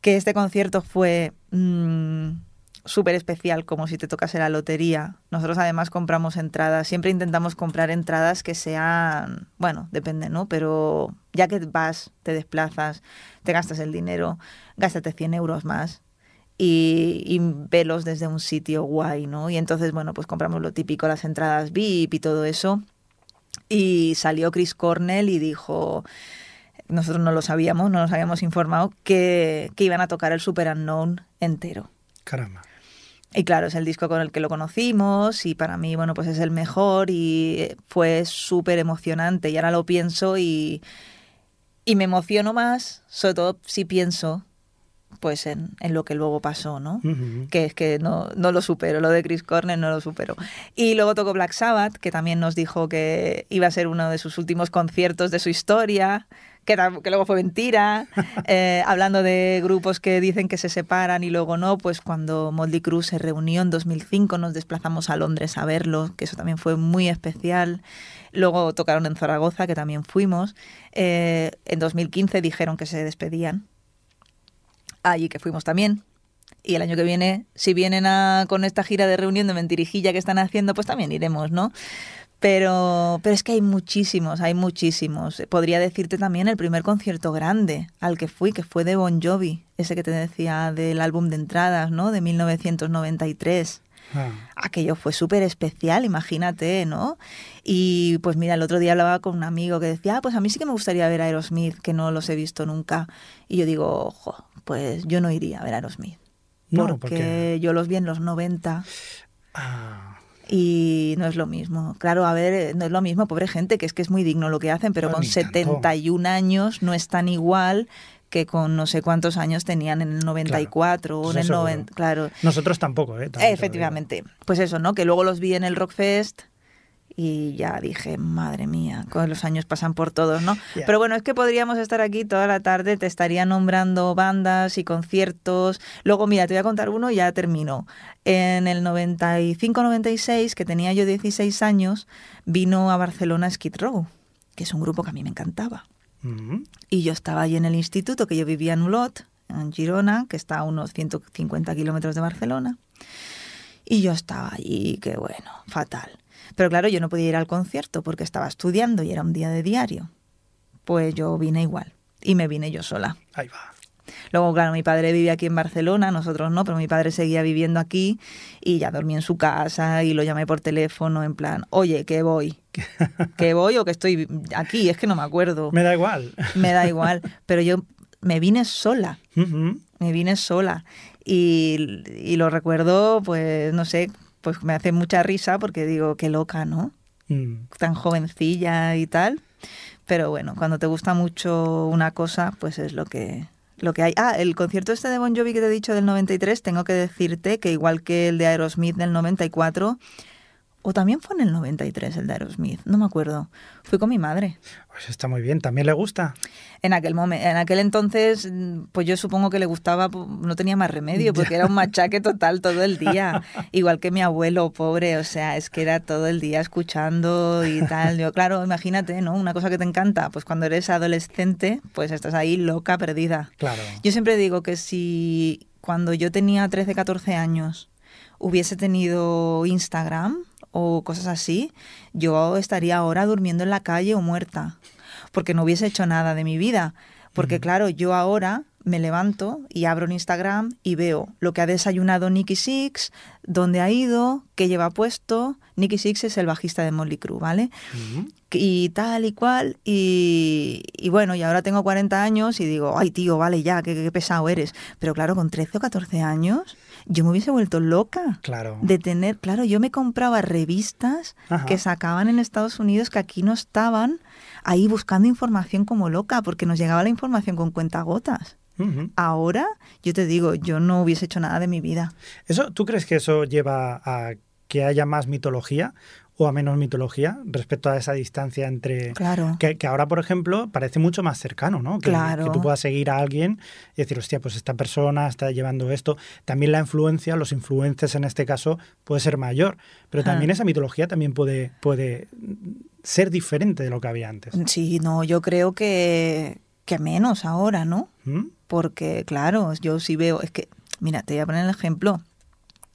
que este concierto fue mm, súper especial, como si te tocase la lotería. Nosotros además compramos entradas, siempre intentamos comprar entradas que sean, bueno, depende, ¿no? Pero ya que vas, te desplazas, te gastas el dinero, gástate 100 euros más y, y velos desde un sitio guay, ¿no? Y entonces, bueno, pues compramos lo típico, las entradas VIP y todo eso. Y salió Chris Cornell y dijo, nosotros no lo sabíamos, no nos habíamos informado, que, que iban a tocar el Super Unknown entero. caramba. Y claro, es el disco con el que lo conocimos y para mí, bueno, pues es el mejor y fue súper emocionante. Y ahora lo pienso y, y me emociono más, sobre todo si pienso pues en, en lo que luego pasó, ¿no? Que es que no, no lo supero, lo de Chris Cornell no lo supero. Y luego tocó Black Sabbath, que también nos dijo que iba a ser uno de sus últimos conciertos de su historia, que, luego fue mentira. Eh, hablando de grupos que dicen que se separan y luego no, pues cuando Motley Crue se reunió en 2005 nos desplazamos a Londres a verlo, que eso también fue muy especial. Luego tocaron en Zaragoza, que también fuimos. Eh, en 2015 dijeron que se despedían allí que fuimos también. Y el año que viene, si vienen a, con esta gira de reunión de mentirijilla que están haciendo, pues también iremos, ¿no? Pero, pero es que hay muchísimos, hay muchísimos. Podría decirte también el primer concierto grande al que fui, que fue de Bon Jovi, ese que te decía del álbum de entradas, ¿no? De 1993 Ah, aquello fue súper especial, imagínate, ¿no? Y pues mira, el otro día hablaba con un amigo que decía, ah, pues a mí sí que me gustaría ver a Aerosmith, que no los he visto nunca. Y yo digo, ojo, pues yo no iría a ver a Aerosmith. No, porque porque- yo los vi en los 90 ah, y no es lo mismo. Claro, a ver, no es lo mismo, pobre gente, que es que es muy digno lo que hacen, pero Ah, con ni tanto. 71 años no es tan igual que con no sé cuántos años tenían en el 94 o Eso en el seguro. 90. Claro, nosotros tampoco, ¿eh? También. Efectivamente. Pues eso, ¿no? Que luego los vi en el Rockfest y ya dije, madre mía, los años pasan por todos, ¿no? Pero bueno, es que podríamos estar aquí toda la tarde, te estaría nombrando bandas y conciertos. Luego, mira, te voy a contar uno y ya termino. En el 95-96, que tenía yo 16 años, vino a Barcelona Skid Row, que es un grupo que a mí me encantaba. Ujú. Y yo estaba allí en el instituto, que yo vivía en Olot, en Girona, que está a unos 150 kilómetros de Barcelona. Y yo estaba allí, que bueno, fatal. Pero claro, yo no podía ir al concierto porque estaba estudiando y era un día de diario. Pues yo vine igual. Y me vine yo sola. Ahí va. Luego, claro, mi padre vivía aquí en Barcelona, nosotros no, pero mi padre seguía viviendo aquí y ya dormí en su casa y lo llamé por teléfono en plan, oye, que voy, que voy o que estoy aquí, es que no me acuerdo Me da igual. me da igual, pero yo me vine sola, me vine sola y, y lo recuerdo, pues no sé, pues me hace mucha risa porque digo, qué loca, ¿no? Mm. Tan jovencilla y tal. Pero bueno, cuando te gusta mucho una cosa, pues es lo que, lo que hay. Ah, el concierto este de Bon Jovi que te he dicho del 93, tengo que decirte que igual que el de Aerosmith del 94, o también fue en el 93 el de Aerosmith, no me acuerdo. Fui con mi madre. Pues está muy bien. ¿También le gusta? En aquel momento, en aquel entonces, pues yo supongo que le gustaba, no tenía más remedio, porque era un machaque total todo el día. Igual que mi abuelo, pobre, o sea, es que era todo el día escuchando y tal. Yo, claro, imagínate, ¿no? Una cosa que te encanta, pues cuando eres adolescente, pues estás ahí loca, perdida. Claro. Yo siempre digo que si cuando yo tenía 13, 14 años hubiese tenido Instagram o cosas así, yo estaría ahora durmiendo en la calle o muerta, porque no hubiese hecho nada de mi vida. Porque claro, yo ahora me levanto y abro un Instagram y veo lo que ha desayunado Nicky Six, dónde ha ido, qué lleva puesto. Nicky Six es el bajista de Molly Crew, ¿vale? Y tal y cual. Y, y bueno, y ahora tengo 40 años y digo, ay tío, vale ya, qué, qué pesado eres. Pero claro, con 13 o 14 años, yo me hubiese vuelto loca. Claro. De tener, claro, yo me compraba revistas Ajá. que sacaban en Estados Unidos que aquí no estaban, ahí buscando información como loca, porque nos llegaba la información con cuentagotas. Ujú. Ahora, yo te digo, yo no hubiese hecho nada de mi vida. ¿Eso, ¿Tú crees que eso lleva a que haya más mitología o a menos mitología respecto a esa distancia entre... Claro. Que, que ahora, por ejemplo, parece mucho más cercano, ¿no? Que, Claro. que tú puedas seguir a alguien y decir, hostia, pues esta persona está llevando esto. También la influencia, los influencers en este caso, puede ser mayor. Pero también esa mitología también puede, puede ser diferente de lo que había antes. Sí, no, yo creo que, que menos ahora, ¿no? ¿Mm? Porque, claro, yo sí veo, es que, mira, te voy a poner el ejemplo.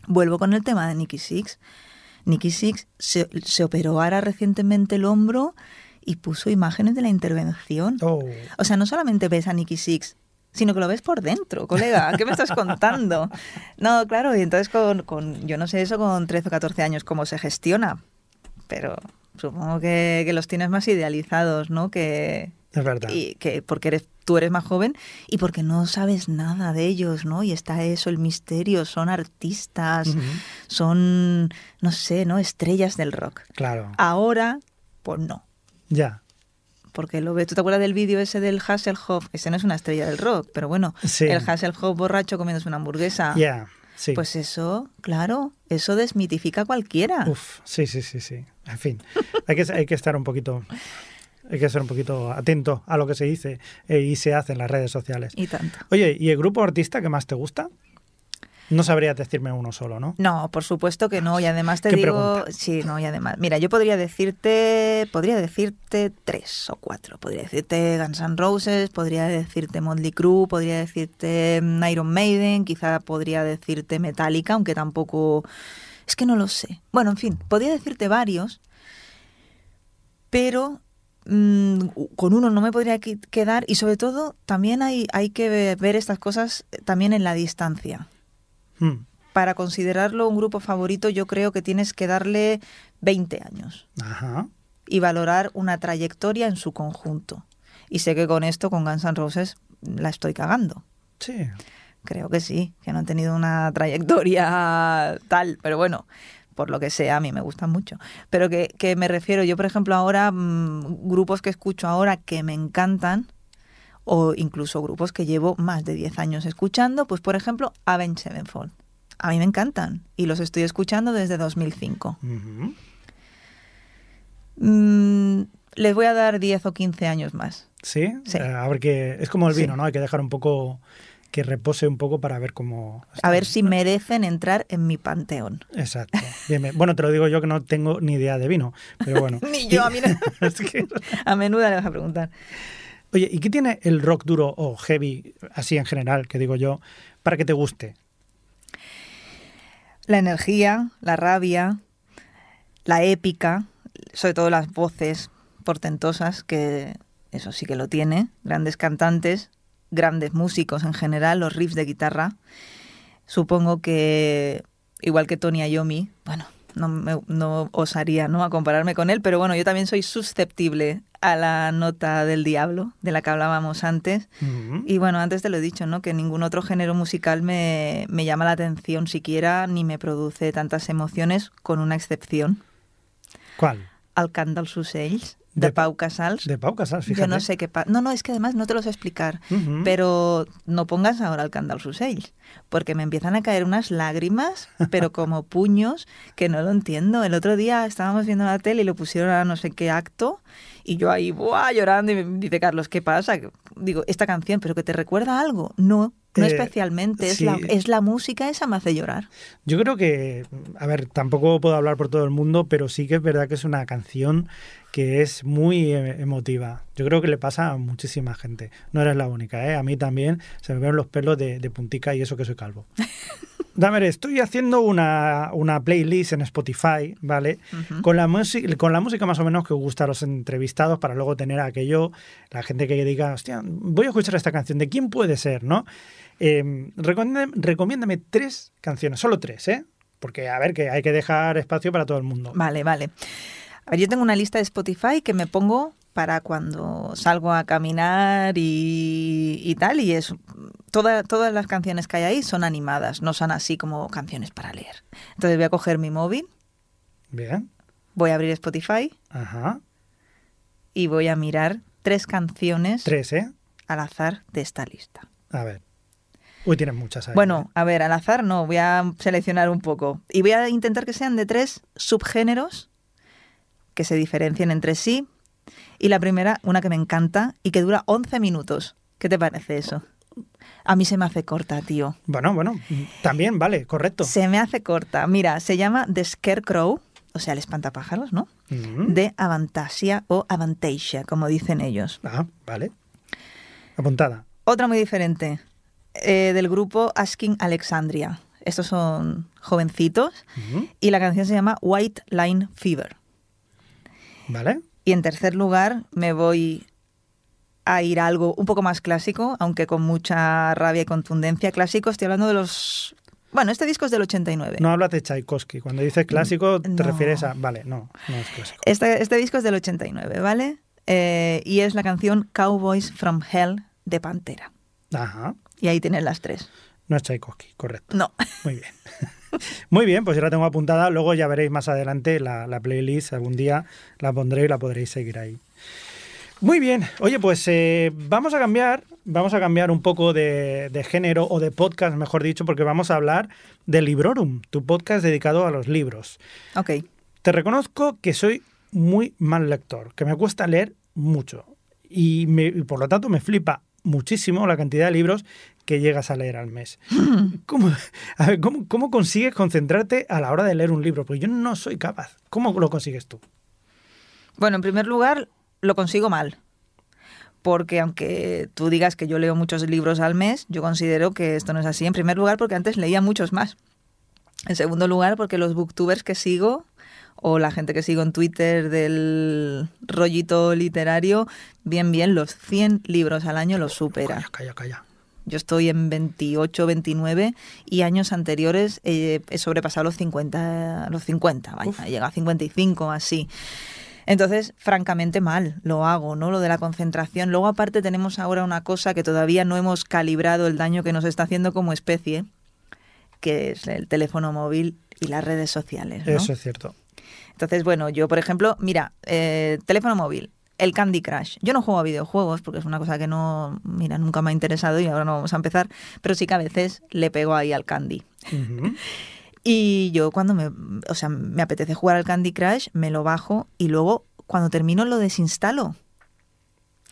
Vuelvo con el tema de Nicky Six. Nicky Six se, se operó ahora recientemente el hombro y puso imágenes de la intervención. Oh, O sea, no solamente ves a Nicky Six, sino que lo ves por dentro, colega. ¿Qué me estás contando? No, claro, y entonces con, con yo no sé eso con 13 o 14 años, cómo se gestiona. Pero supongo que, que los tienes más idealizados, ¿no? Que, es verdad. y que porque eres tú eres más joven y porque no sabes nada de ellos, ¿no? Y está eso el misterio, son artistas, son no sé, ¿no? Estrellas del rock. Claro. Ahora pues no, Ya. porque lo ves, ¿tú te acuerdas del vídeo ese del Hasselhoff? Ese no es una estrella del rock, pero bueno, Sí. el Hasselhoff borracho comiéndose una hamburguesa. Ya. Sí. Pues eso, claro, eso desmitifica a cualquiera. Uf, sí, sí, sí, sí. En fin, hay que, hay que estar un poquito, hay que ser un poquito atento a lo que se dice eh, y se hace en las redes sociales. Y tanto. Oye, ¿y el grupo artista que más te gusta? No sabría decirme uno solo, ¿no? No, por supuesto que no. Y además te ¿Qué digo, pregunta? sí, no, y además, mira, yo podría decirte, podría decirte tres o cuatro. Podría decirte Guns N' Roses, podría decirte Motley Crue, podría decirte mm, Iron Maiden, quizá podría decirte Metallica, aunque tampoco, es que no lo sé. Bueno, en fin, podría decirte varios, pero mm, con uno no me podría quedar y sobre todo también hay, hay que ve- ver estas cosas también en la distancia Mm, para considerarlo un grupo favorito, yo creo que tienes que darle 20 años Ajá. y valorar una trayectoria en su conjunto. Y sé que con esto, con Guns N' Roses, la estoy cagando. Sí. Creo que sí, que no han tenido una trayectoria tal, pero bueno, por lo que sea, a mí me gustan mucho. Pero que, que me refiero, yo por ejemplo ahora, mm, grupos que escucho ahora que me encantan, o incluso grupos que llevo más de 10 años escuchando, pues por ejemplo Avenged Sevenfold. A mí me encantan y los estoy escuchando desde 2005. Ujú. Mm, les voy a dar 10 o 15 años más. Sí. Sí. Eh, a ver que es como el Sí. vino, ¿no? Hay que dejar un poco que repose un poco para ver cómo. A ver si merecen entrar en mi panteón. Exacto. Bien, bien. Bueno, te lo digo yo que no tengo ni idea de vino, pero bueno. Ni yo, a mí no. Es que- A menudo le vas a preguntar. Oye, ¿y qué tiene el rock duro o heavy, así en general, que digo yo, para que te guste? La energía, la rabia, la épica, sobre todo las voces portentosas, que eso sí que lo tiene, grandes cantantes, grandes músicos en general, los riffs de guitarra. Supongo que, igual que Tony Iommi, bueno, no, me- no osaría ¿no? a compararme con él, pero bueno, yo también soy susceptible a la nota del diablo, de la que hablábamos antes. Y bueno, antes te lo he dicho, ¿no? Que ningún otro género musical me, me llama la atención siquiera, ni me produce tantas emociones, con una excepción. ¿Cuál? El cant dels ocells, de, De- Pau Casals. De Pau Casals, fíjate. Yo no sé qué. No, no, es que además no te lo sé explicar. Pero no pongas ahora el cant dels ocells, porque me empiezan a caer unas lágrimas, pero como puños, que no lo entiendo. El otro día estábamos viendo la tele y lo pusieron a no sé qué acto, y yo ahí, ¡buah! llorando, y me dice Carlos, ¿qué pasa? Digo, esta canción, ¿pero que te recuerda algo? No, no Eh, especialmente. Es, sí. la, es la música, esa me hace llorar. Yo creo que, a ver, tampoco puedo hablar por todo el mundo, pero sí que es verdad que es una canción que es muy eh, emotiva. Yo creo que le pasa a muchísima gente. No eres la única, ¿eh? A mí también se me ven los pelos de, de puntica y eso que soy calvo. Damer, estoy haciendo una, una playlist en Spotify, ¿vale? Con, la música, con la música más o menos que gusta a los entrevistados para luego tener aquello, la gente que diga, hostia, voy a escuchar esta canción, ¿de quién puede ser, no? Eh, recomiéndame, recomiéndame tres canciones, solo tres, ¿eh? Porque, a ver, que hay que dejar espacio para todo el mundo. Vale, vale. A ver, yo tengo una lista de Spotify que me pongo para cuando salgo a caminar y, y tal, y es toda- todas las canciones que hay ahí son animadas, no son así como canciones para leer. Entonces voy a coger mi móvil, Bien, voy a abrir Spotify ajá. y voy a mirar tres canciones Tres, ¿eh? al azar de esta lista. A ver. Uy, tienes muchas ahí. ¿eh? Bueno, a ver, al azar no, voy a seleccionar un poco. Y voy a intentar que sean de tres subgéneros que se diferencien entre sí. Y la primera, una que me encanta y que dura 11 minutos. ¿Qué te parece eso? A mí se me hace corta, tío. Bueno, bueno, también, vale, correcto. Se me hace corta. Mira, se llama The Scarecrow, o sea, el espantapájaros, ¿no? Mm. De Avantasia o Avantasia, como dicen ellos. Ah, vale. Apuntada. Otra muy diferente, eh, del grupo Asking Alexandria. Estos son jovencitos Ujú. y la canción se llama White Line Fever. Vale. Y en tercer lugar me voy a ir a algo un poco más clásico, aunque con mucha rabia y contundencia. Clásico, estoy hablando de los... Bueno, este disco es del 89. No hablas de Tchaikovsky. Cuando dices clásico, te No. refieres a. Vale, no, no es clásico. Este, este disco es del 89, ¿vale? Eh, y es la canción Cowboys from Hell de Pantera. Ajá. Y ahí tienen las tres. No es Tchaikovsky, correcto. No. Muy bien. Muy bien, pues ya la tengo apuntada. Luego ya veréis más adelante la, la playlist. Algún día la pondré y la podréis seguir ahí. Muy bien. Oye, pues eh, vamos a cambiar, vamos a cambiar un poco de, de género o de podcast, mejor dicho, porque vamos a hablar de Librorum, tu podcast dedicado a los libros. Ok. Te reconozco que soy muy mal lector, que me cuesta leer mucho. Y, me- y por lo tanto me flipa muchísimo la cantidad de libros que llegas a leer al mes. ¿Cómo, a ver, ¿cómo, cómo consigues concentrarte a la hora de leer un libro? Porque yo no soy capaz. ¿Cómo lo consigues tú? Bueno, en primer lugar, lo consigo mal. Porque aunque tú digas que yo leo muchos libros al mes, yo considero que esto no es así. En primer lugar, porque antes leía muchos más. En segundo lugar, porque los booktubers que sigo o la gente que sigo en Twitter del rollito literario, bien, bien, los 100 libros al año los supera. Calla, calla, calla. Yo estoy en 28, 29 y años anteriores eh, he sobrepasado los 50, los 50, vaya, llegado a 55, así. Entonces, francamente mal, lo hago, ¿no? Lo de la concentración. Luego, aparte, tenemos ahora una cosa que todavía no hemos calibrado el daño que nos está haciendo como especie, que es el teléfono móvil y las redes sociales, ¿no? Eso es cierto. Entonces, bueno, yo, por ejemplo, mira, eh, teléfono móvil, el Candy Crush. Yo no juego a videojuegos porque es una cosa que no, mira, nunca me ha interesado y ahora no vamos a empezar, pero sí que a veces le pego ahí al Candy. Y yo cuando me, o sea, me apetece jugar al Candy Crush, me lo bajo y luego cuando termino lo desinstalo.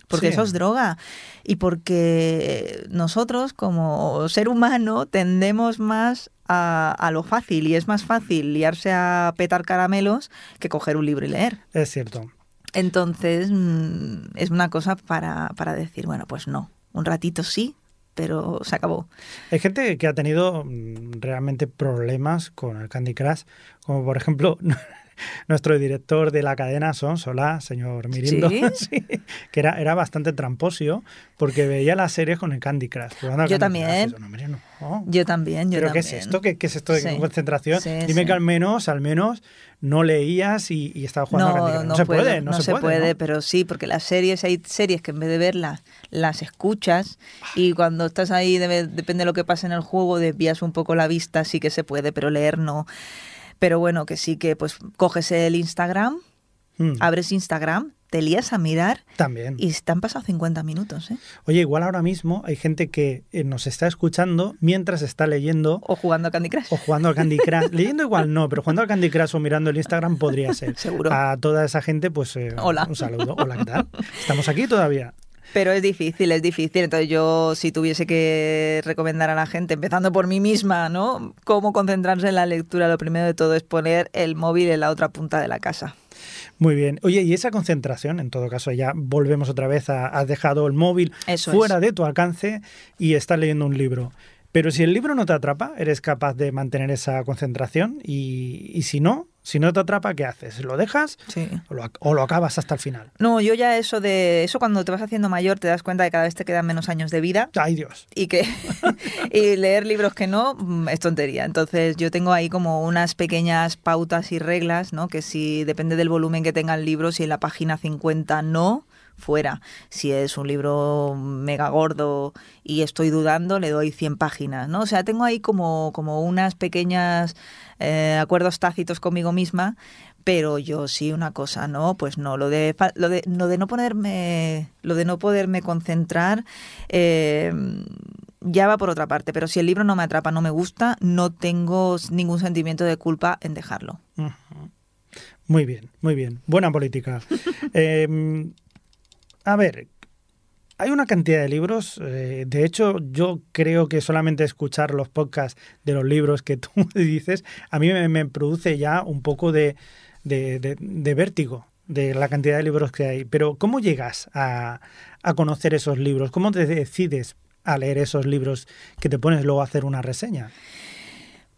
Porque Sí. eso es droga. Y porque nosotros, como ser humano, tendemos más a, a lo fácil. Y es más fácil liarse a petar caramelos que coger un libro y leer. Es cierto. Entonces, mm, es una cosa para, para decir, bueno, pues no. Un ratito sí, pero se acabó. Hay gente que ha tenido mm, realmente problemas con el Candy Crush, como por ejemplo nuestro director de la cadena Sons, hola, señor Mirindo, ¿Sí? Sí, que era, era bastante tramposio porque veía las series con el Candy Crush. Yo Candy también. Crush. Eso, no, hombre, no. Yo también, yo ¿Pero qué es esto? ¿Qué, qué es esto de Sí. concentración? Sí, Dime sí. que al menos, al menos, no leías y, y estabas jugando al Candy No, no, se puedo, puede, no, se, puede. ¿no? pero sí, porque las series, hay series que en vez de verlas, las escuchas y cuando estás ahí, debe- depende de lo que pase en el juego, desvías un poco la vista, sí que se puede, pero leer no. Pero bueno, que sí que pues coges el Instagram, Mm, abres Instagram, te lías a mirar También. y te han pasado 50 minutos, ¿eh? Oye, igual ahora mismo hay gente que eh, nos está escuchando mientras está leyendo O jugando a Candy Crush. o jugando al Candy Crush. Leyendo igual no, pero jugando al Candy Crush o mirando el Instagram podría ser. Seguro. A toda esa gente, pues eh, Hola. un saludo. Hola, ¿qué tal? Estamos aquí todavía. Pero es difícil, es difícil. Entonces yo, si tuviese que recomendar a la gente, empezando por mí misma, ¿no? Cómo concentrarse en la lectura, lo primero de todo es poner el móvil en la otra punta de la casa. Muy bien. Oye, y esa concentración, en todo caso, ya volvemos otra vez a has dejado el móvil Eso fuera es. de tu alcance y estás leyendo un libro. Pero si el libro no te atrapa, eres capaz de mantener esa concentración y, y si no, si no te atrapa, ¿qué haces? ¿Lo dejas Sí. o lo, ac- o lo acabas hasta el final? No, yo ya eso de eso cuando te vas haciendo mayor te das cuenta de que cada vez te quedan menos años de vida ¡Ay, Dios! y que y leer libros que no mm, es tontería. Entonces yo tengo ahí como unas pequeñas pautas y reglas, ¿no? Que si depende del volumen que tenga el libro, si en la página 50 no, fuera. Si es un libro mega gordo y estoy dudando, le doy 100 páginas, ¿no? O sea, tengo ahí como, como unas pequeñas eh, acuerdos tácitos conmigo misma, pero yo sí una cosa, ¿no? Pues no, lo de, lo de, lo de no ponerme, lo de no poderme concentrar, eh, ya va por otra parte, pero si el libro no me atrapa, no me gusta, no tengo ningún sentimiento de culpa en dejarlo. Muy bien, muy bien. Buena política. Eh, a ver, hay una cantidad de libros. eh, de hecho, yo creo que solamente escuchar los podcasts de los libros que tú dices, a mí me, produce ya un poco de vértigo de la cantidad de libros que hay. Pero, ¿cómo llegas a, a conocer esos libros? ¿Cómo te decides a leer esos libros que te pones luego a hacer una reseña?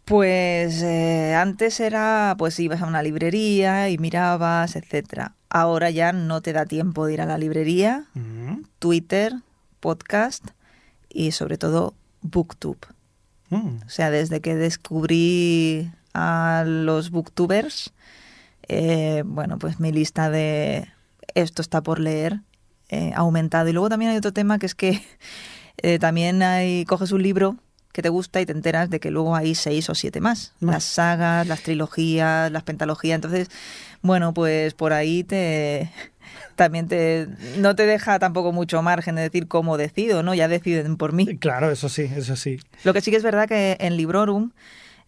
Pues eh, antes era, pues ibas a una librería y mirabas, etcétera. Ahora ya no te da tiempo de ir a la librería, Mm, Twitter, podcast y sobre todo BookTube. mm. O sea, desde que descubrí a los booktubers, eh, bueno, pues mi lista de esto está por leer eh, ha aumentado. Y luego también hay otro tema que es que eh, también hay, coges un libro que te gusta y te enteras de que luego hay seis o siete más. Más. Las sagas, las trilogías, las pentalogías. Entonces, bueno, pues por ahí te también te no te deja tampoco mucho margen de decir cómo decido, ¿no? Ya deciden por mí. Claro, eso sí, eso sí. Lo que sí que es verdad que en Librorum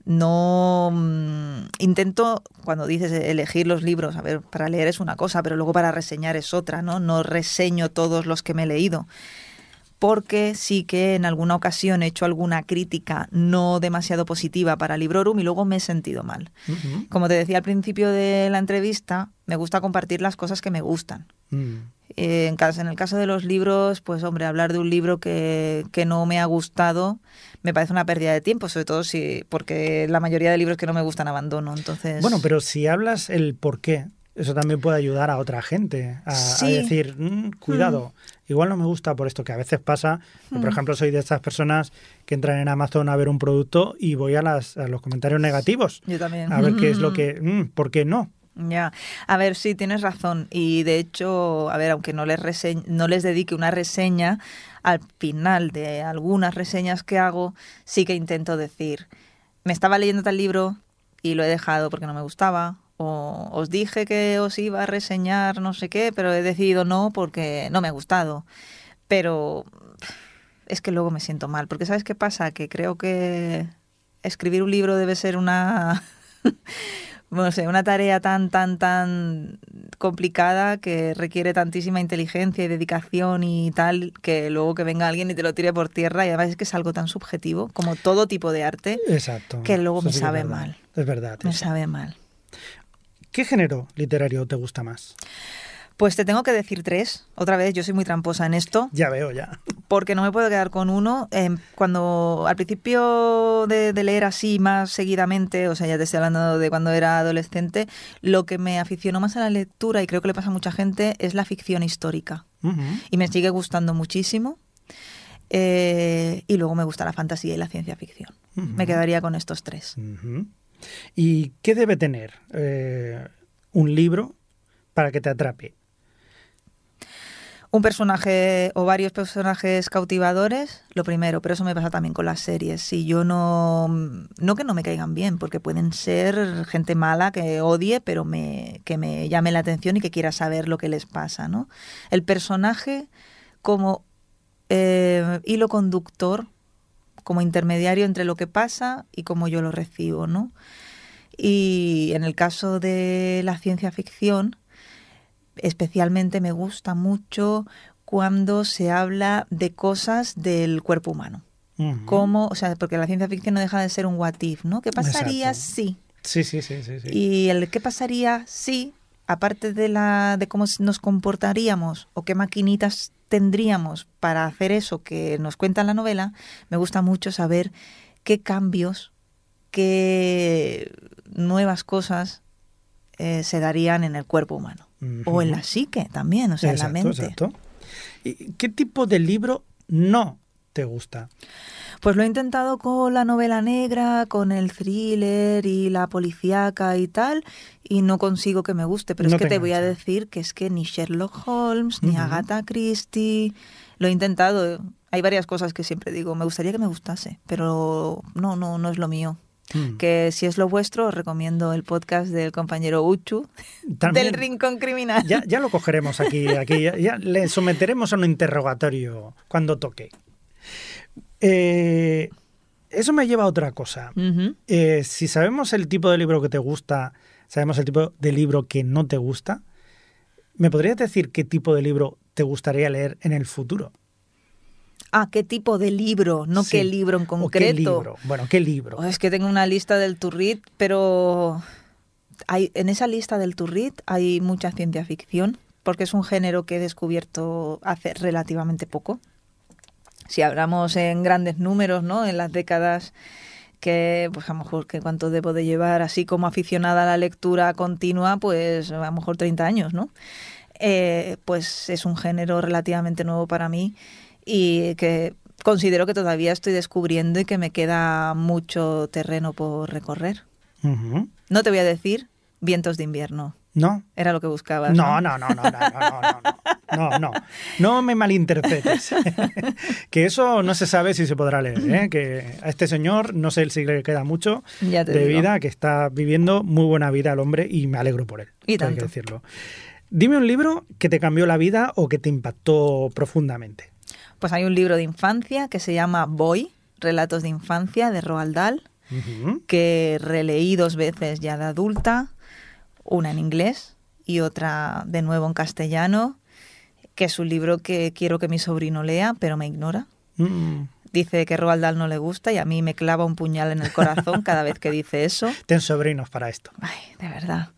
no mm, intento cuando dices elegir los libros, a ver, para leer es una cosa, pero luego para reseñar es otra, ¿no? No reseño todos los que me he leído. Porque sí que en alguna ocasión he hecho alguna crítica no demasiado positiva para Librorum y luego me he sentido mal. Como te decía al principio de la entrevista, me gusta compartir las cosas que me gustan. Mm. Eh, en, caso, en el caso de los libros, pues hombre, hablar de un libro que, que no me ha gustado me parece una pérdida de tiempo, sobre todo si porque la mayoría de libros que no me gustan abandono. Entonces, Bueno, pero si hablas el por qué, eso también puede ayudar a otra gente a, decir, "Mm, cuidado, igual no me gusta por esto, que a veces pasa. Yo, por Mm. ejemplo, soy de estas personas que entran en Amazon a ver un producto y voy a, las, a los comentarios negativos yo también. a ver qué es lo que, mm, ¿por qué no? Ya, a ver, sí, tienes razón. Y de hecho, a ver, aunque no les, reseñ- no les dedique una reseña, al final de algunas reseñas que hago, sí que intento decir, me estaba leyendo tal libro y lo he dejado porque no me gustaba. O os dije que os iba a reseñar no sé qué, pero he decidido no porque no me ha gustado. Pero es que luego me siento mal, porque ¿sabes qué pasa? Que creo que escribir un libro debe ser una... no sé, una tarea tan, tan, tan complicada que requiere tantísima inteligencia y dedicación y tal, que luego que venga alguien y te lo tire por tierra, y además es que es algo tan subjetivo, como todo tipo de arte, Exacto. que luego Eso me sí sabe mal. Es verdad. me sabe mal. ¿Qué género literario te gusta más? Pues te tengo que decir tres, otra vez, yo soy muy tramposa en esto, Ya veo, ya. porque no me puedo quedar con uno. Eh, cuando al principio de, de, leer así más seguidamente, o sea, ya te estoy hablando de cuando era adolescente, lo que me aficionó más a la lectura, y creo que le pasa a mucha gente, es la ficción histórica. Uh -huh. Y me sigue gustando muchísimo. Eh, y luego me gusta la fantasía y la ciencia ficción. Uh -huh. Me quedaría con estos tres. Uh -huh. ¿Y qué debe tener eh, un libro para que te atrape? Un personaje o varios personajes cautivadores, lo primero, pero eso me pasa también con las series. Si yo no. No que no me caigan bien, porque pueden ser gente mala que odie, pero me, que me llame la atención y que quiera saber lo que les pasa, ¿no? El personaje como eh, hilo conductor, como intermediario entre lo que pasa y cómo yo lo recibo, ¿no? Y en el caso de la ciencia ficción, especialmente me gusta mucho cuando se habla de cosas del cuerpo humano. Uh -huh. Como, o sea, porque la ciencia ficción no deja de ser un what if, ¿no? ¿Qué pasaría Exacto. si? Sí, sí, sí, sí, sí. Y el qué pasaría si, aparte de la de cómo nos comportaríamos o qué maquinitas tendríamos para hacer eso que nos cuenta en la novela, me gusta mucho saber qué cambios, qué nuevas cosas eh, se darían en el cuerpo humano. Uh -huh. O en la psique también, o sea, exacto, en la mente. Exacto. ¿Y ¿Qué tipo de libro no te gusta? Pues lo he intentado con la novela negra, con el thriller y la policíaca y tal, y no consigo que me guste. Pero no es que te, te voy a decir que es que ni Sherlock Holmes, ni Uh -huh. Agatha Christie, lo he intentado. Hay varias cosas que siempre digo, me gustaría que me gustase, pero no, no, no es lo mío. Mm. Que si es lo vuestro, os recomiendo el podcast del compañero Uchu, También, del Rincón Criminal. Ya, ya lo cogeremos aquí, aquí ya, ya, le someteremos a un interrogatorio cuando toque. Eh, eso me lleva a otra cosa. Uh -huh. eh, si sabemos el tipo de libro que te gusta, sabemos el tipo de libro que no te gusta, ¿me podrías decir qué tipo de libro te gustaría leer en el futuro? Ah, ¿qué tipo de libro? No sí. qué libro en concreto. ¿O qué libro? Bueno, ¿qué libro? Oh, es que tengo una lista del Turrit, pero hay, en esa lista del Turrit hay mucha ciencia ficción, porque es un género que he descubierto hace relativamente poco. Si hablamos en grandes números, ¿no? En las décadas que, pues a lo mejor, que cuánto debo de llevar así como aficionada a la lectura continua, pues a lo mejor 30 años, ¿no? Eh, pues es un género relativamente nuevo para mí y que considero que todavía estoy descubriendo y que me queda mucho terreno por recorrer. Uh -huh. No te voy a decir vientos de invierno. No. Era lo que buscabas. No, no, no, no, no, no, no, no, no, no, no me malinterpretes. que eso no se sabe si se podrá leer, ¿eh? Que a este señor no sé si le queda mucho de digo. vida, que está viviendo muy buena vida el hombre y me alegro por él. Y tanto. Hay que decirlo. Dime un libro que te cambió la vida o que te impactó profundamente. Pues hay un libro de infancia que se llama Boy, Relatos de Infancia, de Roald Dahl, uh -huh. que releí dos veces ya de adulta, una en inglés y otra de nuevo en castellano, que es un libro que quiero que mi sobrino lea, pero me ignora. Mm. Dice que Roald Dahl no le gusta y a mí me clava un puñal en el corazón cada vez que dice eso. Ten sobrinos para esto. Ay, de verdad.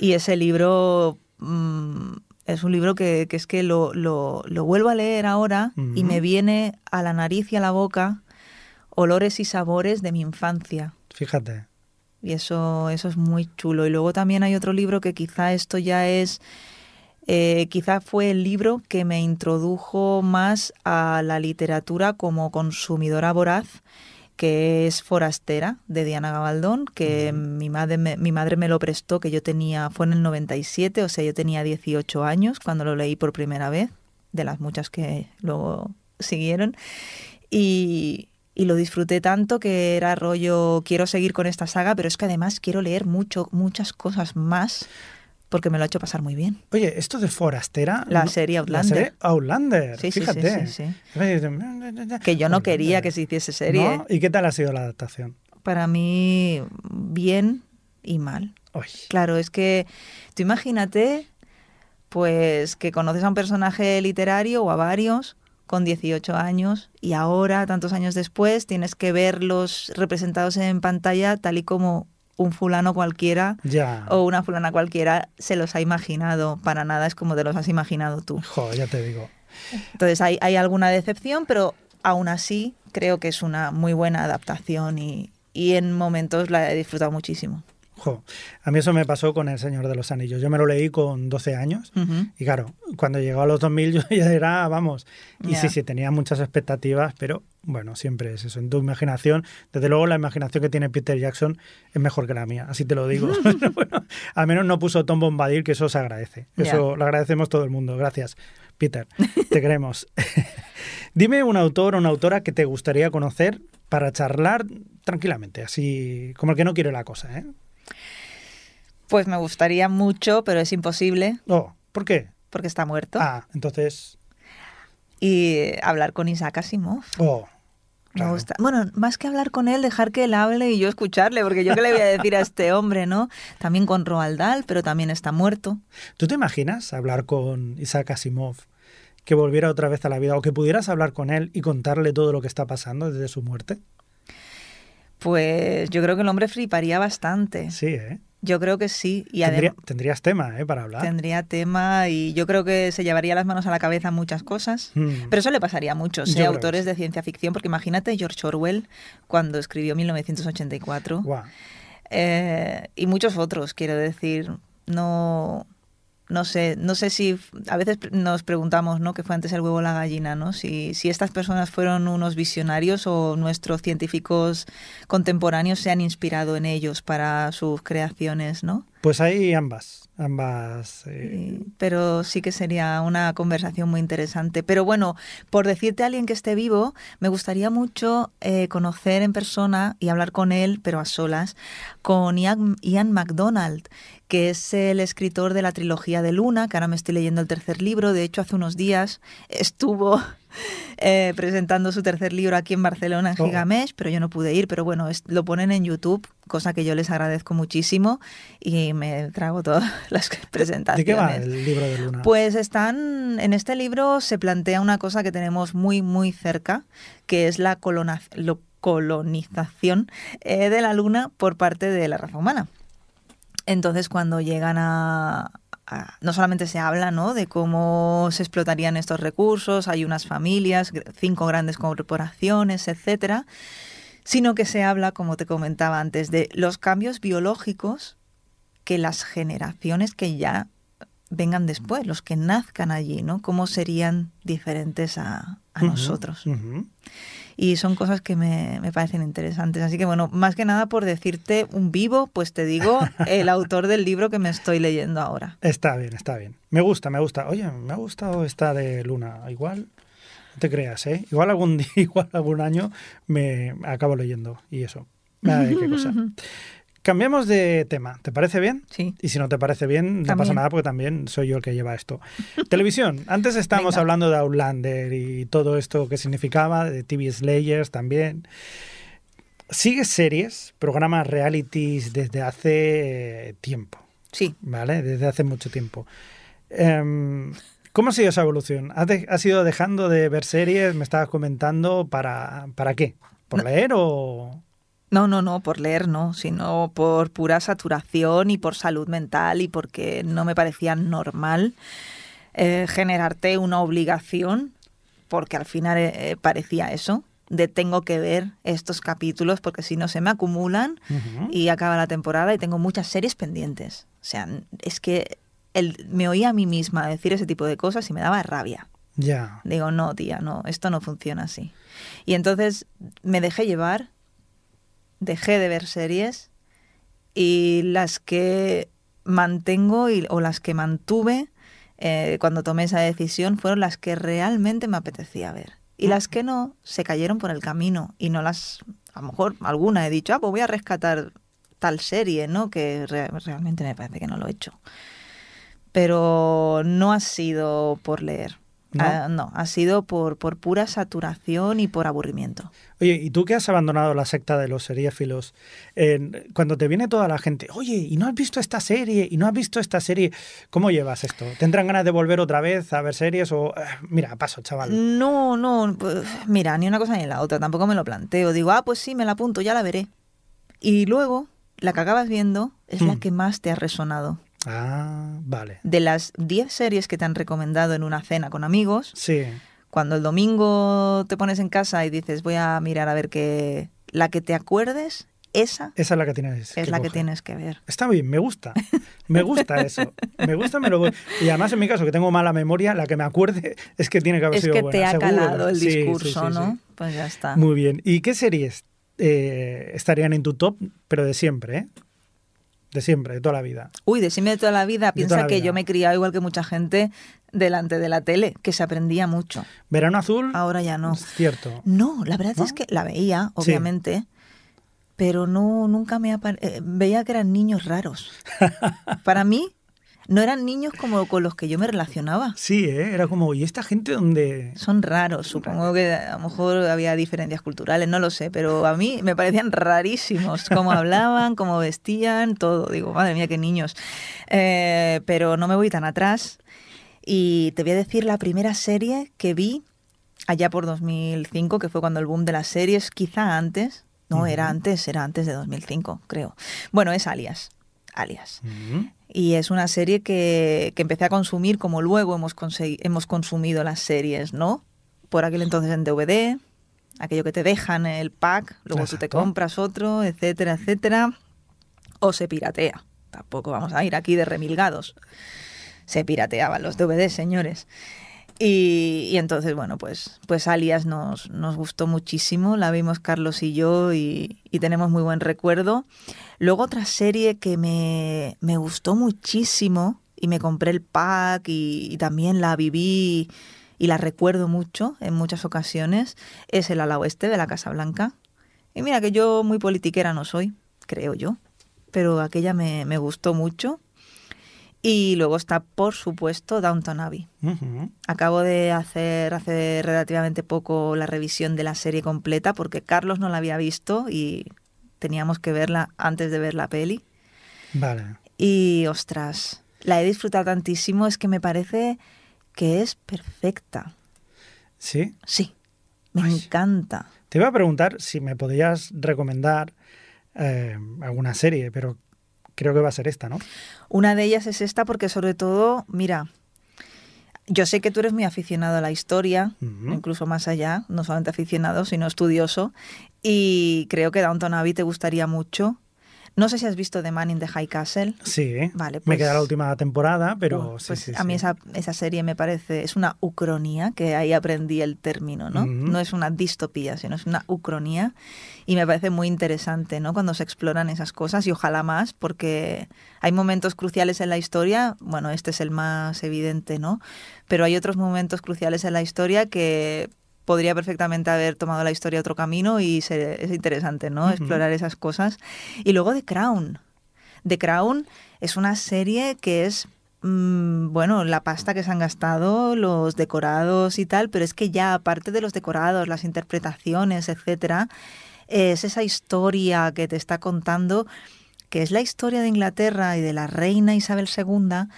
Y ese libro mmm, es un libro que, que es que lo, lo, lo, vuelvo a leer ahora y me viene a la nariz y a la boca olores y sabores de mi infancia. Fíjate. Y eso, eso es muy chulo. Y luego también hay otro libro que quizá esto ya es, eh, quizá fue el libro que me introdujo más a la literatura como consumidora voraz, que es Forastera, de Diana Gabaldón, que uh -huh. mi, madre me, mi madre me lo prestó, que yo tenía, fue en el 97, o sea, yo tenía 18 años cuando lo leí por primera vez, de las muchas que luego siguieron. Y, y lo disfruté tanto que era rollo, quiero seguir con esta saga, pero es que además quiero leer mucho, muchas cosas más porque me lo ha hecho pasar muy bien. Oye, esto de Forastera... La serie Outlander. La serie Outlander, sí, fíjate. Sí, sí, Que yo no quería que se hiciese serie. ¿No? ¿Y qué tal ha sido la adaptación? Para mí, bien y mal. Uy. Claro, es que tú imagínate, pues, que conoces a un personaje literario o a varios con 18 años y ahora, tantos años después, tienes que verlos representados en pantalla tal y como un fulano cualquiera ya. o una fulana cualquiera se los ha imaginado. Para nada es como te los has imaginado tú. Joder, ya te digo. Entonces hay, hay alguna decepción, pero aún así creo que es una muy buena adaptación y, y en momentos la he disfrutado muchísimo. Jo, a mí eso me pasó con El Señor de los Anillos. Yo me lo leí con 12 años y claro, cuando llegó a los 2000 yo ya era, vamos, y sí, sí, tenía muchas expectativas, pero bueno, siempre es eso, en tu imaginación. Desde luego la imaginación que tiene Peter Jackson es mejor que la mía, así te lo digo. Bueno, al menos no puso Tom Bombadil, que eso se agradece. Eso lo agradecemos todo el mundo. Gracias, Peter. Te queremos. Dime un autor o una autora que te gustaría conocer para charlar tranquilamente, así como el que no quiere la cosa, ¿eh? Pues me gustaría mucho, pero es imposible Oh, ¿por qué? porque está muerto. Ah, entonces. Y hablar con Isaac Asimov. Oh, Me gusta. Bueno, más que hablar con él, dejar que él hable y yo escucharle, porque yo qué le voy a decir a este hombre, ¿no? También con Roald Dahl, pero también está muerto. ¿Tú te imaginas hablar con Isaac Asimov, que volviera otra vez a la vida, o que pudieras hablar con él y contarle todo lo que está pasando desde su muerte? Pues yo creo que el hombre fliparía bastante. Sí, ¿eh? Yo creo que sí. Y Tendría- tendrías tema, ¿eh? Para hablar. tendría tema y yo creo que se llevaría las manos a la cabeza muchas cosas. Mm. Pero eso le pasaría a muchos ¿eh? autores de ciencia ficción, porque imagínate George Orwell cuando escribió 1984 Guau. eh, y muchos otros, quiero decir, no, no sé, no sé si a veces nos preguntamos, ¿no? ¿Qué fue antes el huevo o la gallina, no? Si, si estas personas fueron unos visionarios o nuestros científicos contemporáneos se han inspirado en ellos para sus creaciones, ¿no? Pues hay ambas, ambas. eh, pero sí que sería una conversación muy interesante. Pero bueno, por decirte a alguien que esté vivo, me gustaría mucho eh, conocer en persona y hablar con él, pero a solas, con Ian, Ian MacDonald, que es el escritor de la trilogía de Luna, que ahora me estoy leyendo el tercer libro. De hecho, hace unos días estuvo eh, presentando su tercer libro aquí en Barcelona, en Oh. Gigamesh, pero yo no pude ir. Pero bueno, es- lo ponen en YouTube, cosa que yo les agradezco muchísimo y me trago todas las presentaciones. ¿De qué va el libro de Luna? Pues están, en este libro se plantea una cosa que tenemos muy, muy cerca, que es la colonización eh, de la Luna por parte de la raza humana. Entonces, cuando llegan a, a- no solamente se habla ¿no? de cómo se explotarían estos recursos, hay unas familias, cinco grandes corporaciones, etcétera, sino que se habla, como te comentaba antes, de los cambios biológicos que las generaciones que ya vengan después, los que nazcan allí, ¿no? Cómo serían diferentes a, nosotros. ujú. Y son cosas que me, me parecen interesantes. Así que bueno, más que nada por decirte un vivo, pues te digo el autor del libro que me estoy leyendo ahora. Está bien, está bien. Me gusta, me gusta. Oye, me ha gustado esta de Luna. Igual, no te creas, ¿eh? Igual algún día, igual algún año me acabo leyendo y eso. Ay, qué cosa. Cambiamos de tema, ¿te parece bien? Sí. Y si no te parece bien, no pasa nada porque también soy yo el que lleva esto. Televisión. Antes estábamos Venga. hablando de Outlander y todo esto que significaba, de TV Slayers también. Sigues series, programas realities desde hace eh, tiempo, Sí. ¿vale? Desde hace mucho tiempo. Em, ¿Cómo ha sido esa evolución? ¿Has, de- has ido dejando de ver series? Me estabas comentando. ¿Para, para qué? ¿Por leer o...? No, no, no, por leer no, sino por pura saturación y por salud mental y porque no me parecía normal eh, generarte una obligación, porque al final eh, eh, parecía eso, de tengo que ver estos capítulos porque si no se me acumulan y acaba la temporada y tengo muchas series pendientes. O sea, es que el- me oía a mí misma decir ese tipo de cosas y me daba rabia. Ya. Digo, no, tía, no, esto no funciona así. Y entonces me dejé llevar, dejé de ver series y las que mantengo y, o las que mantuve eh, cuando tomé esa decisión fueron las que realmente me apetecía ver. Y las que no, se cayeron por el camino y no las, a lo mejor alguna he dicho, ah, pues voy a rescatar tal serie, ¿no? Que re- realmente me parece que no lo he hecho. Pero no ha sido por leer. ¿No? Ah, no, ha sido por, por pura saturación y por aburrimiento. Oye, ¿y tú que has abandonado la secta de los seriéfilos? eh, cuando te viene toda la gente, oye, ¿y no has visto esta serie? ¿Y no has visto esta serie? ¿Cómo llevas esto? ¿Tendrán ganas de volver otra vez a ver series o... eh, mira, paso, chaval. No, no, pues, mira, ni una cosa ni la otra, tampoco me lo planteo. Digo, ah, pues sí, me la apunto, ya la veré. Y luego, la que acabas viendo es la Hmm. que más te ha resonado. Ah, vale. De las 10 series que te han recomendado en una cena con amigos, Sí. cuando el domingo te pones en casa y dices voy a mirar a ver qué... La que te acuerdes, esa Esa es la que tienes. es la que tienes que ver. Está bien, me gusta. Me gusta eso. Me gusta, me lo voy. Y además, en mi caso, que tengo mala memoria, la que me acuerde es que tiene que haber Es sido que buena. te ha seguro. calado el sí, discurso, sí, ¿no? Pues ya está. Muy bien. ¿Y qué series eh, estarían en tu top, pero de siempre, eh? De siempre, de toda la vida. Uy, decime de toda la vida. Piensa la que vida. yo me he criado igual que mucha gente delante de la tele, que se aprendía mucho. Verano Azul, Ahora ya no. es cierto. No, la verdad ¿No? es que la veía, Sí. obviamente, pero no nunca me apa- eh, veía que eran niños raros. Para mí no eran niños como con los que yo me relacionaba. Sí, ¿eh? Era como, ¿y esta gente dónde...? Son raros, supongo que a lo mejor había diferencias culturales, no lo sé, pero a mí me parecían rarísimos, cómo hablaban, cómo vestían, todo. Digo, madre mía, qué niños. Eh, pero no me voy tan atrás y te voy a decir la primera serie que vi allá por 2005, que fue cuando el boom de las series, quizá antes. No, era antes, era antes de 2005, creo. Bueno, es Alias. Alias. Y es una serie que, que empecé a consumir como luego hemos, hemos consumido las series, ¿no? Por aquel entonces en DVD, aquello que te dejan el pack, luego tú te Exacto. compras otro, etcétera, etcétera. O se piratea. Tampoco vamos a ir aquí de remilgados. Se pirateaban los DVD, señores. Y, entonces, bueno, pues, pues Alias nos, nos gustó muchísimo, la vimos Carlos y yo y, y tenemos muy buen recuerdo. Luego otra serie que me, me gustó muchísimo y me compré el pack y, y también la viví y la recuerdo mucho en muchas ocasiones es El ala oeste de la Casa Blanca. Y mira que yo muy politiquera no soy, creo yo, pero aquella me, me gustó mucho. Y luego está, por supuesto, Downton Abbey. Acabo de hacer hace relativamente poco la revisión de la serie completa porque Carlos no la había visto y teníamos que verla antes de ver la peli. Vale. Y ostras, la he disfrutado tantísimo, es que me parece que es perfecta. Sí. Sí, me Ay. encanta. Te iba a preguntar si me podías recomendar eh, alguna serie, pero creo que va a ser esta, ¿no? Una de ellas es esta porque sobre todo, mira, yo sé que tú eres muy aficionado a la historia, Ujú. incluso más allá, no solamente aficionado, sino estudioso, y creo que Downton Abbey te gustaría mucho. No sé si has visto The Man in the High Castle. Sí. Vale, Me pues- queda la última temporada, pero Uh, sí, pues sí, a mí sí. esa, esa serie me parece, es una ucronía, que ahí aprendí el término, ¿no? Ujú. No es una distopía, sino es una ucronía y me parece muy interesante, ¿no? Cuando se exploran esas cosas y ojalá más, porque hay momentos cruciales en la historia, bueno, este es el más evidente, ¿no? Pero hay otros momentos cruciales en la historia que podría perfectamente haber tomado la historia otro camino y se- es interesante, ¿no? Explorar esas cosas. Y luego The Crown. The Crown es una serie que es, mm, bueno, la pasta que se han gastado, los decorados y tal, pero es que ya aparte de los decorados, las interpretaciones, etcétera, es esa historia que te está contando, que es la historia de Inglaterra y de la reina Isabel II,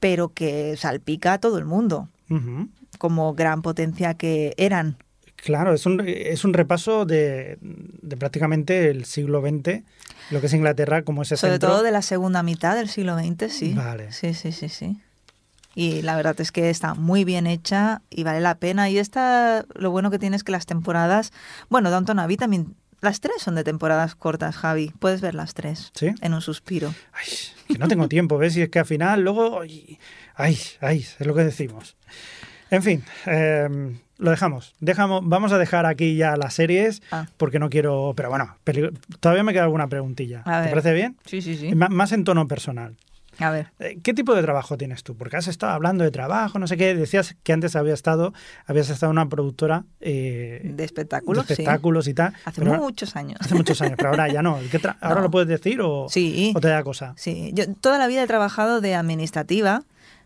pero que salpica a todo el mundo como gran potencia que eran. Claro, es un, es un repaso de, de prácticamente el siglo XX, lo que es Inglaterra como ese Sobre centro. todo de la segunda mitad del siglo XX, sí. Vale. Sí, sí, sí, sí. Y la verdad es que está muy bien hecha y vale la pena. Y esta, lo bueno que tiene es que las temporadas, bueno, Downton Abbey también, las tres son de temporadas cortas, Javi. Puedes ver las tres ¿Sí? en un suspiro. Ay, que no tengo tiempo, ¿ves? Y es que al final luego... Ay, ay, ay, es lo que decimos. En fin, eh, lo dejamos. dejamos. Vamos a dejar aquí ya las series Ah. porque no quiero... Pero bueno, todavía me queda alguna preguntilla. A ¿Te ver. parece bien? Sí, sí, sí. Más en tono personal. A ver. Eh, ¿Qué tipo de trabajo tienes tú? Porque has estado hablando de trabajo, no sé qué. Decías que antes había estado, habías estado en una productora eh, De espectáculos, de sí. espectáculos y tal. Hace muchos años. hace muchos años, pero ahora ya no. ¿Qué tra- ¿Ahora lo puedes decir o, Sí. o te da cosa? Sí, yo toda la vida he trabajado de administrativa,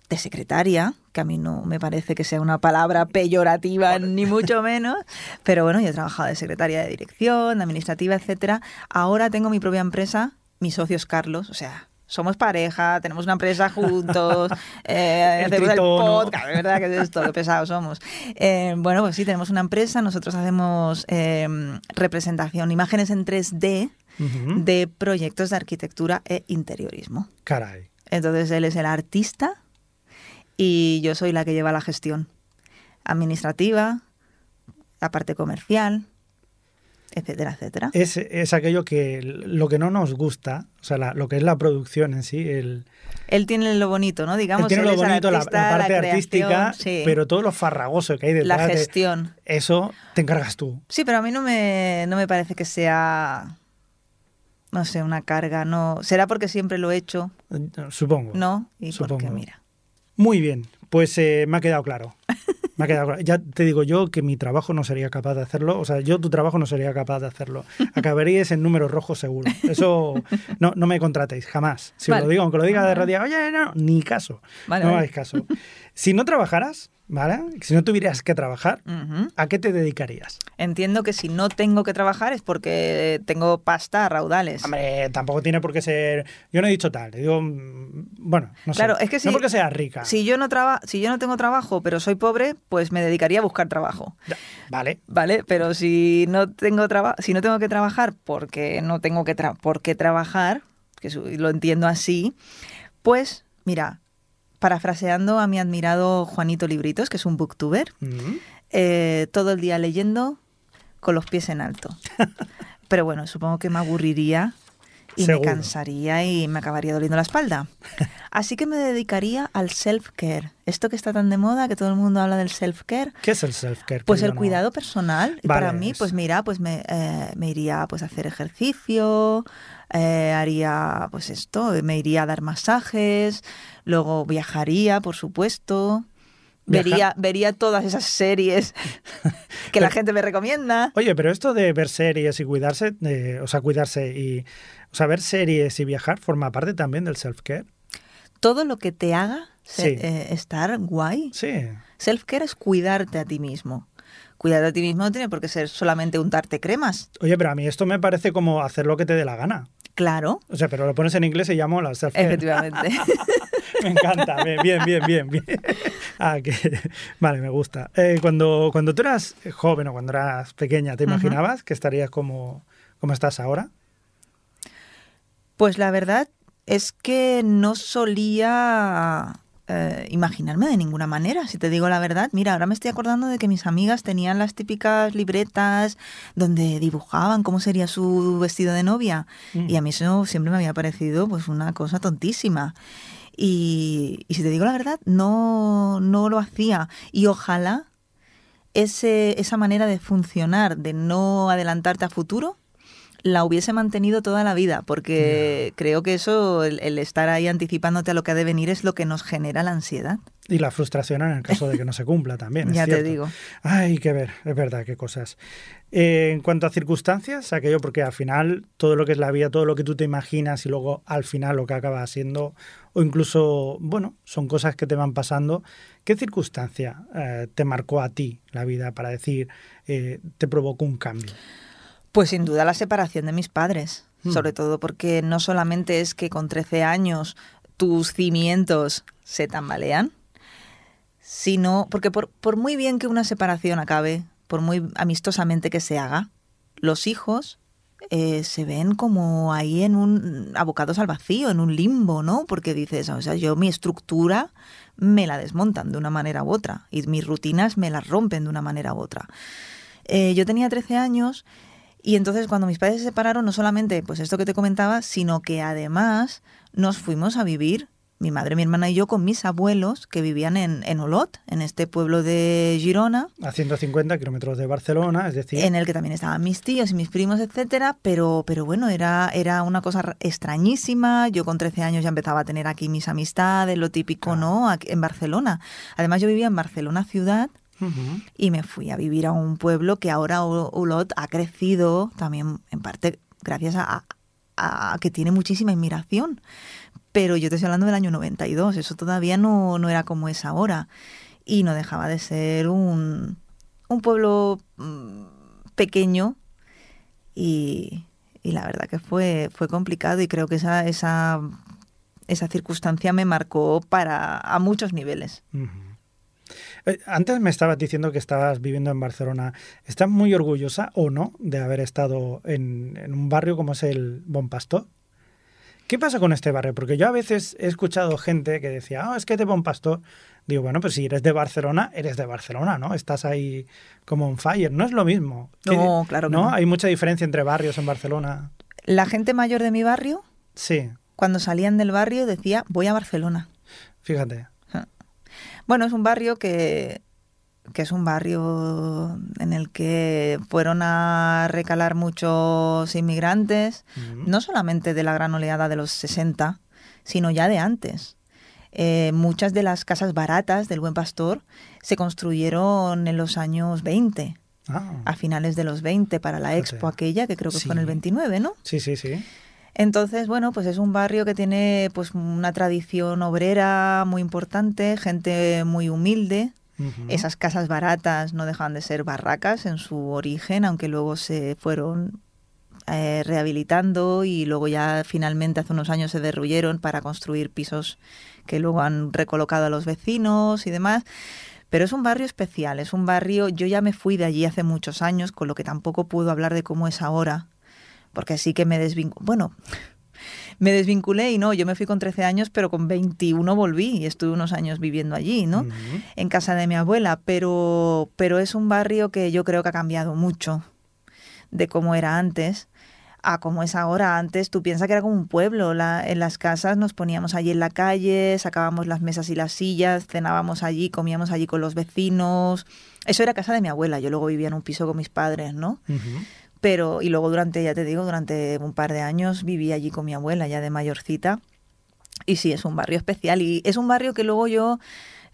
de secretaria, que a mí no me parece que sea una palabra peyorativa ni mucho menos, pero bueno, yo he trabajado de secretaria de dirección, de administrativa, etcétera. Ahora tengo mi propia empresa, mi socio es Carlos, o sea, somos pareja, tenemos una empresa juntos, eh, El hacemos el podcast, de verdad que es esto, qué pesados somos. Eh, bueno, pues sí, tenemos una empresa, nosotros hacemos eh, representación, imágenes en 3D Ujú. de proyectos de arquitectura e interiorismo. Caray. Entonces él es el artista y yo soy la que lleva la gestión administrativa, la parte comercial, etcétera, etcétera. Es, es aquello que lo que no nos gusta, o sea, la- lo que es la producción en sí, el, Él tiene lo bonito, ¿no? Digamos, él tiene él lo bonito, la, parte creación, artística, sí. pero todo lo farragoso que hay detrás la de gestión. eso te encargas tú. Sí, pero a mí no me, no me parece que sea, no sé, una carga, no. Será porque siempre lo he hecho, Supongo. ¿no? Y porque, mira. Muy bien, pues eh, me ha quedado claro. Me ha quedado claro. Ya te digo yo que mi trabajo no sería capaz de hacerlo. O sea, yo tu trabajo no sería capaz de hacerlo. Acabaríais en números rojos seguro. Eso no, no me contratéis, jamás. Si os Vale. lo digo, aunque lo diga de radio, oye, no, ni caso. Vale, no vale. hagáis caso. Si no trabajaras, ¿vale? Si no tuvieras que trabajar. ¿a qué te dedicarías? Entiendo que si no tengo que trabajar es porque tengo pasta a raudales. Hombre, tampoco tiene por qué ser. Yo no he dicho tal. Digo, mm, bueno, no sé. Claro, es que si- No porque seas rica. Si yo no traba, si yo no tengo trabajo, pero soy pobre, pues me dedicaría a buscar trabajo. Vale. ¿Vale? Pero si no tengo traba- si no tengo que trabajar porque no tengo que tra- por qué trabajar, que lo entiendo así, pues mira, parafraseando a mi admirado Juanito Libritos, que es un booktuber, eh, todo el día leyendo con los pies en alto. Pero bueno, supongo que me aburriría y Seguro. me cansaría y me acabaría doliendo la espalda. Así que me dedicaría al self-care. Esto que está tan de moda, que todo el mundo habla del self-care. ¿Qué es el self-care? Pues el no- cuidado personal. Y para mí, es- pues mira, pues me, eh, me iría pues a hacer ejercicio, eh, haría pues esto, me iría a dar masajes, luego viajaría, por supuesto. Viaja- Vería, vería todas esas series que la gente me recomienda. Oye, pero esto de ver series y cuidarse, eh, o sea, cuidarse y, o sea, ver series y viajar forma parte también del self-care. Todo lo que te haga se- Sí. eh, estar guay. Sí. Self-care es cuidarte a ti mismo. Cuidarte a ti mismo no tiene por qué ser solamente untarte cremas. Oye, pero a mí esto me parece como hacer lo que te dé la gana. Claro, O sea, pero lo pones en inglés y llamo la self-care. efectivamente. Me encanta. Bien, bien, bien, bien. Ah, que... Vale, me gusta. Eh, cuando, cuando tú eras joven o cuando eras pequeña, ¿te imaginabas que estarías como, como estás ahora? Pues la verdad es que no solía eh, imaginarme de ninguna manera, si te digo la verdad. Mira, ahora me estoy acordando de que mis amigas tenían las típicas libretas donde dibujaban cómo sería su vestido de novia. Mm. Y a mí eso siempre me había parecido pues una cosa tontísima. Y, y si te digo la verdad, no, no lo hacía. Y ojalá ese, esa manera de funcionar, de no adelantarte a futuro, la hubiese mantenido toda la vida, porque creo que eso, el, el estar ahí anticipándote a lo que ha de venir, es lo que nos genera la ansiedad. Y la frustración en el caso de que no se cumpla también. es ya te digo. Hay que ver, es verdad, qué cosas. Eh, en cuanto a circunstancias, aquello porque al final todo lo que es la vida, todo lo que tú te imaginas y luego al final lo que acaba siendo, o incluso, bueno, son cosas que te van pasando. ¿Qué circunstancia eh, te marcó a ti la vida para decir, eh, te provocó un cambio? Pues sin duda la separación de mis padres, Hmm. sobre todo porque no solamente es que con 13 años tus cimientos se tambalean, sino porque por, por muy bien que una separación acabe, por muy amistosamente que se haga, los hijos eh, se ven como ahí en un abocados al vacío, en un limbo, ¿no? Porque dices, o sea, yo mi estructura me la desmontan de una manera u otra y mis rutinas me las rompen de una manera u otra. Eh, yo tenía 13 años y entonces cuando mis padres se separaron, no solamente pues esto que te comentaba, sino que además nos fuimos a vivir, mi madre, mi hermana y yo, con mis abuelos que vivían en, en Olot, en este pueblo de Girona, A 150 kilómetros de Barcelona, es decir, en el que también estaban mis tíos y mis primos, etcétera, pero, pero bueno, era, era una cosa ra- extrañísima. Yo con 13 años ya empezaba a tener aquí mis amistades, lo típico, Claro. ¿no? Aquí, en Barcelona. Además, yo vivía en Barcelona ciudad Y me fui a vivir a un pueblo que ahora Olot ha crecido también en parte gracias a, que tiene muchísima inmigración. Pero yo te estoy hablando del año 92, eso todavía no, no era como es ahora. Y no dejaba de ser un, un pueblo mm, pequeño y, y la verdad que fue, fue complicado y creo que esa, esa, esa circunstancia me marcó para a muchos niveles. Eh, Antes me estabas diciendo que estabas viviendo en Barcelona. ¿Estás muy orgullosa o no de haber estado en, en un barrio como es el Bon Pastor? ¿Qué pasa con este barrio? Porque yo a veces he escuchado gente que decía, ah, es que te un pastor. Digo, bueno, pues si eres de Barcelona, eres de Barcelona, ¿no? Estás ahí como un fire. No es lo mismo. No, claro que ¿no? no. Hay mucha diferencia entre barrios en Barcelona. La gente mayor de mi barrio, Sí, cuando salían del barrio, decía, voy a Barcelona. fíjate. Bueno, es un barrio que, que es un barrio en el que fueron a recalar muchos inmigrantes, no solamente de la gran oleada de los 60, sino ya de antes. Eh, muchas de las casas baratas del Buen Pastor se construyeron en los años 20, Ah, a finales de los 20, para la expo aquella, que creo que fue en el Sí. 29, ¿no? sí, sí, sí. Entonces, bueno, pues es un barrio que tiene pues una tradición obrera muy importante, gente muy humilde. Esas casas baratas no dejan de ser barracas en su origen, aunque luego se fueron eh, rehabilitando y luego ya finalmente hace unos años se derruyeron para construir pisos que luego han recolocado a los vecinos y demás. Pero es un barrio especial, es un barrio, yo ya me fui de allí hace muchos años, con lo que tampoco puedo hablar de cómo es ahora, porque sí que me desvinculé, bueno, me desvinculé y no, yo me fui con 13 años, pero con 21 volví y estuve unos años viviendo allí, ¿no? En casa de mi abuela, pero, pero es un barrio que yo creo que ha cambiado mucho de cómo era antes a cómo es ahora. Antes tú piensas que era como un pueblo. La- en las casas nos poníamos allí en la calle, sacábamos las mesas y las sillas, cenábamos allí, comíamos allí con los vecinos. Eso era casa de mi abuela. Yo luego vivía en un piso con mis padres, ¿no? Pero, y luego durante, ya te digo, durante un par de años viví allí con mi abuela, ya de mayorcita. Y sí, es un barrio especial. Y es un barrio que luego yo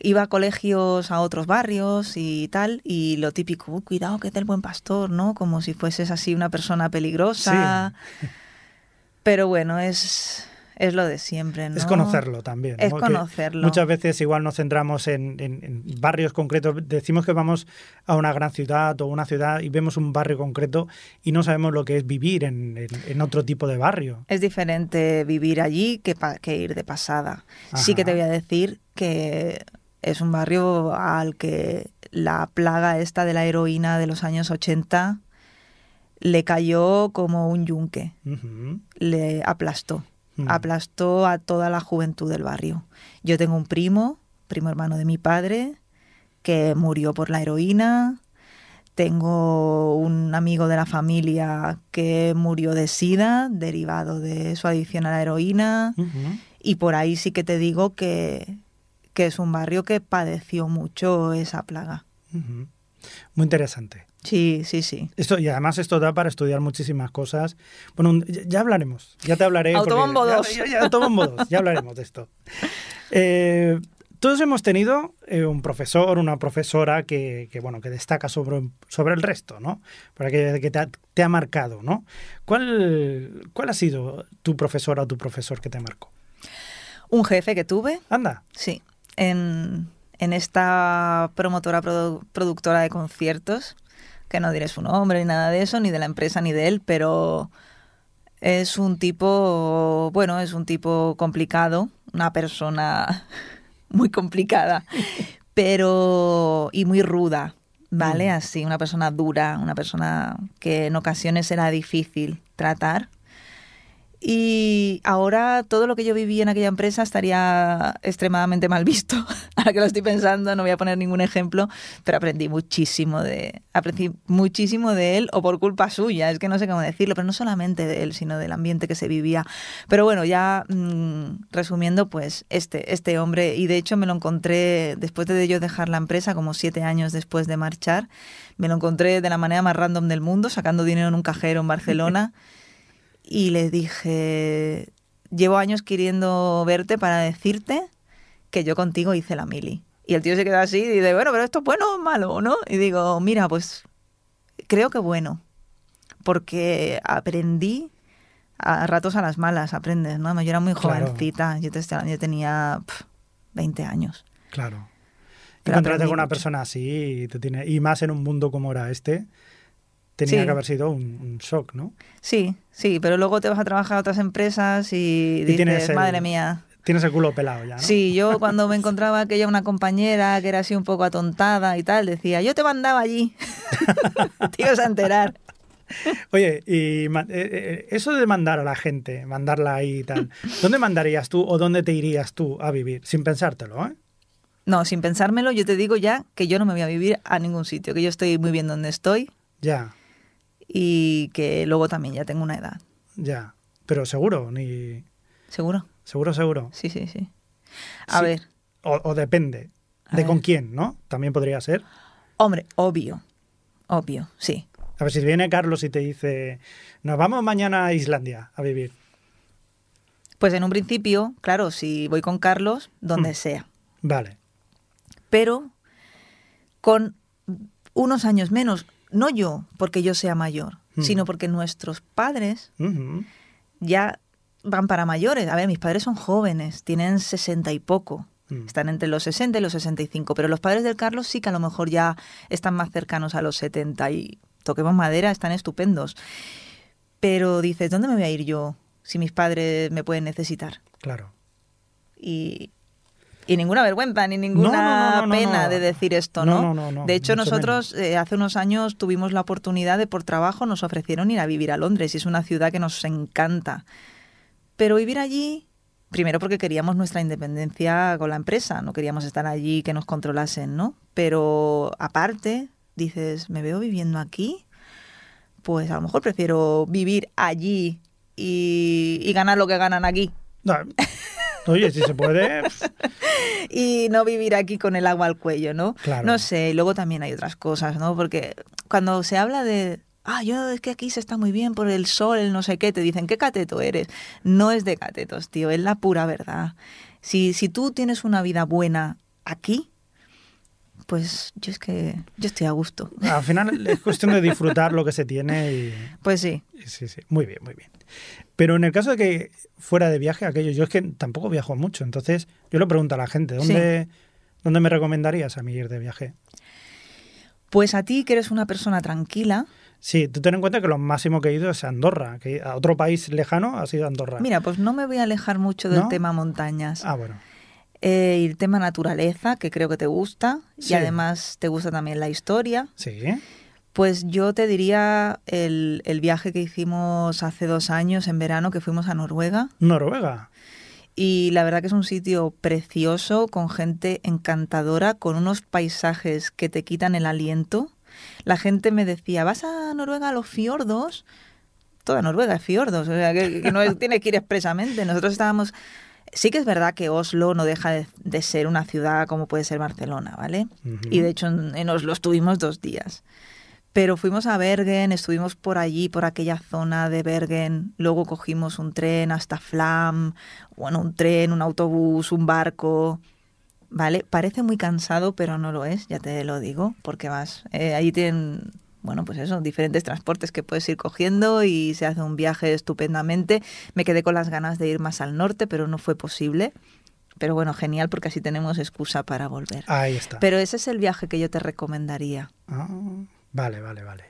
iba a colegios a otros barrios y tal. Y lo típico, "Uy, cuidado que es del buen pastor, ¿no? Como si fueses así una persona peligrosa. Pero bueno, es, es lo de siempre, ¿no? Es conocerlo también. Es ¿no? Que conocerlo. Muchas veces igual nos centramos en, en- en barrios concretos. Decimos que vamos a una gran ciudad o una ciudad y vemos un barrio concreto y no sabemos lo que es vivir en, otro tipo de barrio. Es diferente vivir allí que, pa- que ir de pasada. Sí que te voy a decir que es un barrio al que la plaga esta de la heroína de los años 80 le cayó como un yunque, le aplastó, Mm. aplastó a toda la juventud del barrio. Yo tengo un primo, primo hermano de mi padre, que murió por la heroína. Tengo un amigo de la familia que murió de sida, derivado de su adicción a la heroína. Y por ahí sí que te digo que, que es un barrio que padeció mucho esa plaga. Muy interesante. Sí, sí, sí. Esto, y además esto da para estudiar muchísimas cosas. Bueno, un- ya, ya hablaremos, ya te hablaré. Autobombo ya- dos. Ya, ya, autobombo dos, ya hablaremos de esto. Eh, todos hemos tenido eh, un profesor, una profesora que, que, bueno, que destaca sobre, sobre el resto, ¿no? Para que, que te, ha, te ha marcado, ¿no? ¿Cuál, ¿Cuál ha sido tu profesora o tu profesor que te marcó? Un jefe que tuve, Anda. sí, en, en esta promotora produ- productora de conciertos, que no diré su nombre ni nada de eso, ni de la empresa ni de él, pero es un tipo, bueno, es un tipo complicado, una persona muy complicada, pero y muy ruda, ¿vale? Mm. Así, una persona dura, una persona que en ocasiones era difícil tratar. Y ahora todo lo que yo viví en aquella empresa estaría extremadamente mal visto. Ahora que lo estoy pensando, no voy a poner ningún ejemplo, pero aprendí muchísimo de aprendí muchísimo de él o por culpa suya, es que no sé cómo decirlo, pero no solamente de él, sino del ambiente que se vivía. Pero bueno, ya mm, resumiendo, pues este este hombre y de hecho me lo encontré después de yo dejar la empresa como siete años después de marchar, me lo encontré de la manera más random del mundo sacando dinero en un cajero en Barcelona y le dije, llevo años queriendo verte para decirte que yo contigo hice la mili. Y el tío se queda así y dice, bueno, pero esto es bueno o malo, ¿no? Y digo, mira, pues creo que bueno, porque aprendí a ratos a las malas, aprendes, ¿no? Yo era muy Claro. jovencita, yo, te yo tenía pf, 20 años. Claro. Encontrarte con una mucho. persona así, te tiene, y más en un mundo como era este, tenía Sí. que haber sido un, un shock, ¿no? Sí, sí, pero luego te vas a trabajar a otras empresas y, dices, tienes el- madre mía, Tienes el culo pelado ya, ¿no? Sí, yo cuando me encontraba aquella una compañera que era así un poco atontada y tal, decía, yo te mandaba allí. te ibas a enterar. Oye, y ma- eh, eh, eso de mandar a la gente, mandarla ahí y tal, ¿dónde mandarías tú o dónde te irías tú a vivir? Sin pensártelo, ¿eh? No, sin pensármelo, yo te digo ya que yo no me voy a vivir a ningún sitio, que yo estoy muy bien donde estoy Ya, y que luego también ya tengo una edad. ya. Pero seguro, ni... ¿Seguro? Seguro, seguro. Sí, sí, sí. A Sí. ver, O, o depende. A De ver. con quién, ¿no? También podría ser. hombre, obvio, obvio, sí. A ver, si viene Carlos y te dice, nos vamos mañana a Islandia a vivir. Pues en un principio, claro, si voy con Carlos, donde Mm. sea. Vale. Pero con unos años menos, no yo porque yo sea mayor, sino porque nuestros padres ya van para mayores. A ver, mis padres son jóvenes, tienen sesenta y poco. Mm. Están entre los 60 y los 65, pero los padres del Carlos sí que a lo mejor ya están más cercanos a los 70 y toquemos madera, están estupendos. Pero dices, ¿dónde me voy a ir yo si mis padres me pueden necesitar? Claro. Y, y ninguna vergüenza ni ninguna No, no, no, no, pena de decir esto, No, ¿no? no, no, no, de hecho, nosotros eh, hace unos años tuvimos la oportunidad de, por trabajo, nos ofrecieron ir a vivir a Londres y es una ciudad que nos encanta. Pero vivir allí, primero porque queríamos nuestra independencia con la empresa, no queríamos estar allí que nos controlasen, ¿no? Pero aparte, dices, ¿me veo viviendo aquí? Pues a lo mejor prefiero vivir allí y, y ganar lo que ganan aquí. No, Oye, si se puede. y no vivir aquí con el agua al cuello, ¿no? Claro. No sé, y luego también hay otras cosas, ¿no? Porque cuando se habla de, ah, yo es que aquí se está muy bien por el sol, el no sé qué, te dicen, ¿qué cateto eres? No es de catetos, tío, es la pura verdad. Si, si tú tienes una vida buena aquí, pues yo es que yo estoy a gusto. Al final es cuestión de disfrutar lo que se tiene y. Pues sí. Sí, sí. Muy bien, muy bien. Pero en el caso de que fuera de viaje, aquello, yo es que tampoco viajo mucho. Entonces, yo le pregunto a la gente, ¿dónde, ¿dónde me recomendarías a mí ir de viaje? Pues a ti que eres una persona tranquila, Sí, tú ten en cuenta que lo máximo que he ido es a Andorra, que a otro país lejano ha sido Andorra. mira, pues no me voy a alejar mucho del ¿No? tema montañas. Ah, bueno. Eh, y el tema naturaleza, que creo que te gusta, Sí. y además te gusta también la historia, Sí. pues yo te diría el, el viaje que hicimos hace dos años en verano, que fuimos a Noruega. Noruega. Y la verdad que es un sitio precioso, con gente encantadora, con unos paisajes que te quitan el aliento. La gente me decía, ¿vas a Noruega a los fiordos? Toda Noruega es fiordos, o sea, que, que no es- tiene que ir expresamente. Nosotros estábamos... Sí que es verdad que Oslo no deja de, de ser una ciudad como puede ser Barcelona, ¿vale? Y de hecho en, en Oslo estuvimos dos días. Pero fuimos a Bergen, estuvimos por allí, por aquella zona de Bergen, luego cogimos un tren hasta Flam, bueno, un tren, un autobús, un barco, ¿vale? Parece muy cansado, pero no lo es, ya te lo digo, porque vas, eh, allí tienen, bueno, pues eso, diferentes transportes que puedes ir cogiendo y se hace un viaje estupendamente. Me quedé con las ganas de ir más al norte, pero no fue posible. Pero bueno, genial porque así tenemos excusa para volver. Ahí está. Pero ese es el viaje que yo te recomendaría. Ah, vale, vale, vale.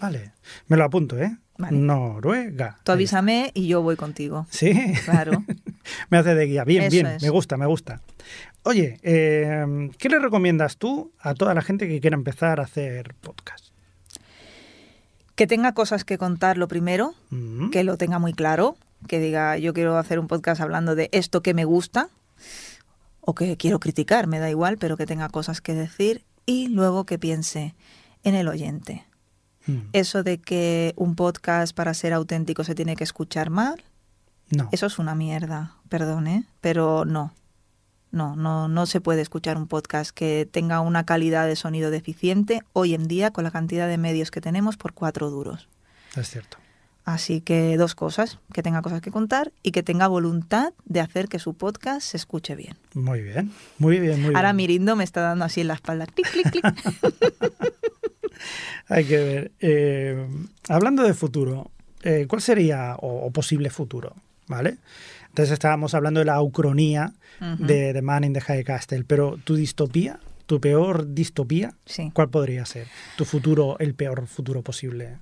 Vale. Me lo apunto, ¿eh? Vale. Noruega. Tú avísame y yo voy contigo. Sí. Claro. Me hace de guía. Bien, Eso bien. es. Me gusta, me gusta. Oye, eh, ¿qué le recomiendas tú a toda la gente que quiera empezar a hacer podcast? Que tenga cosas que contar lo primero, que lo tenga muy claro, que diga yo quiero hacer un podcast hablando de esto que me gusta o que quiero criticar, me da igual, pero que tenga cosas que decir y luego que piense en el oyente. mm. Eso de que un podcast para ser auténtico se tiene que escuchar mal, No. eso es una mierda, perdón, ¿eh? pero no. No, no, no se puede escuchar un podcast que tenga una calidad de sonido deficiente hoy en día con la cantidad de medios que tenemos por cuatro duros. Es cierto. Así que dos cosas, que tenga cosas que contar y que tenga voluntad de hacer que su podcast se escuche bien. Muy bien. Muy bien, muy Ahora bien. Mirindo me está dando así en la espalda. Clic, clic, clic. Hay que ver. Eh, hablando de futuro, eh, ¿cuál sería o, o posible futuro? ¿Vale? Entonces estábamos hablando de la ucronía de The Man in the High Castle, pero tu distopía, tu peor distopía, Sí. ¿cuál podría ser? Tu futuro, el peor futuro posible.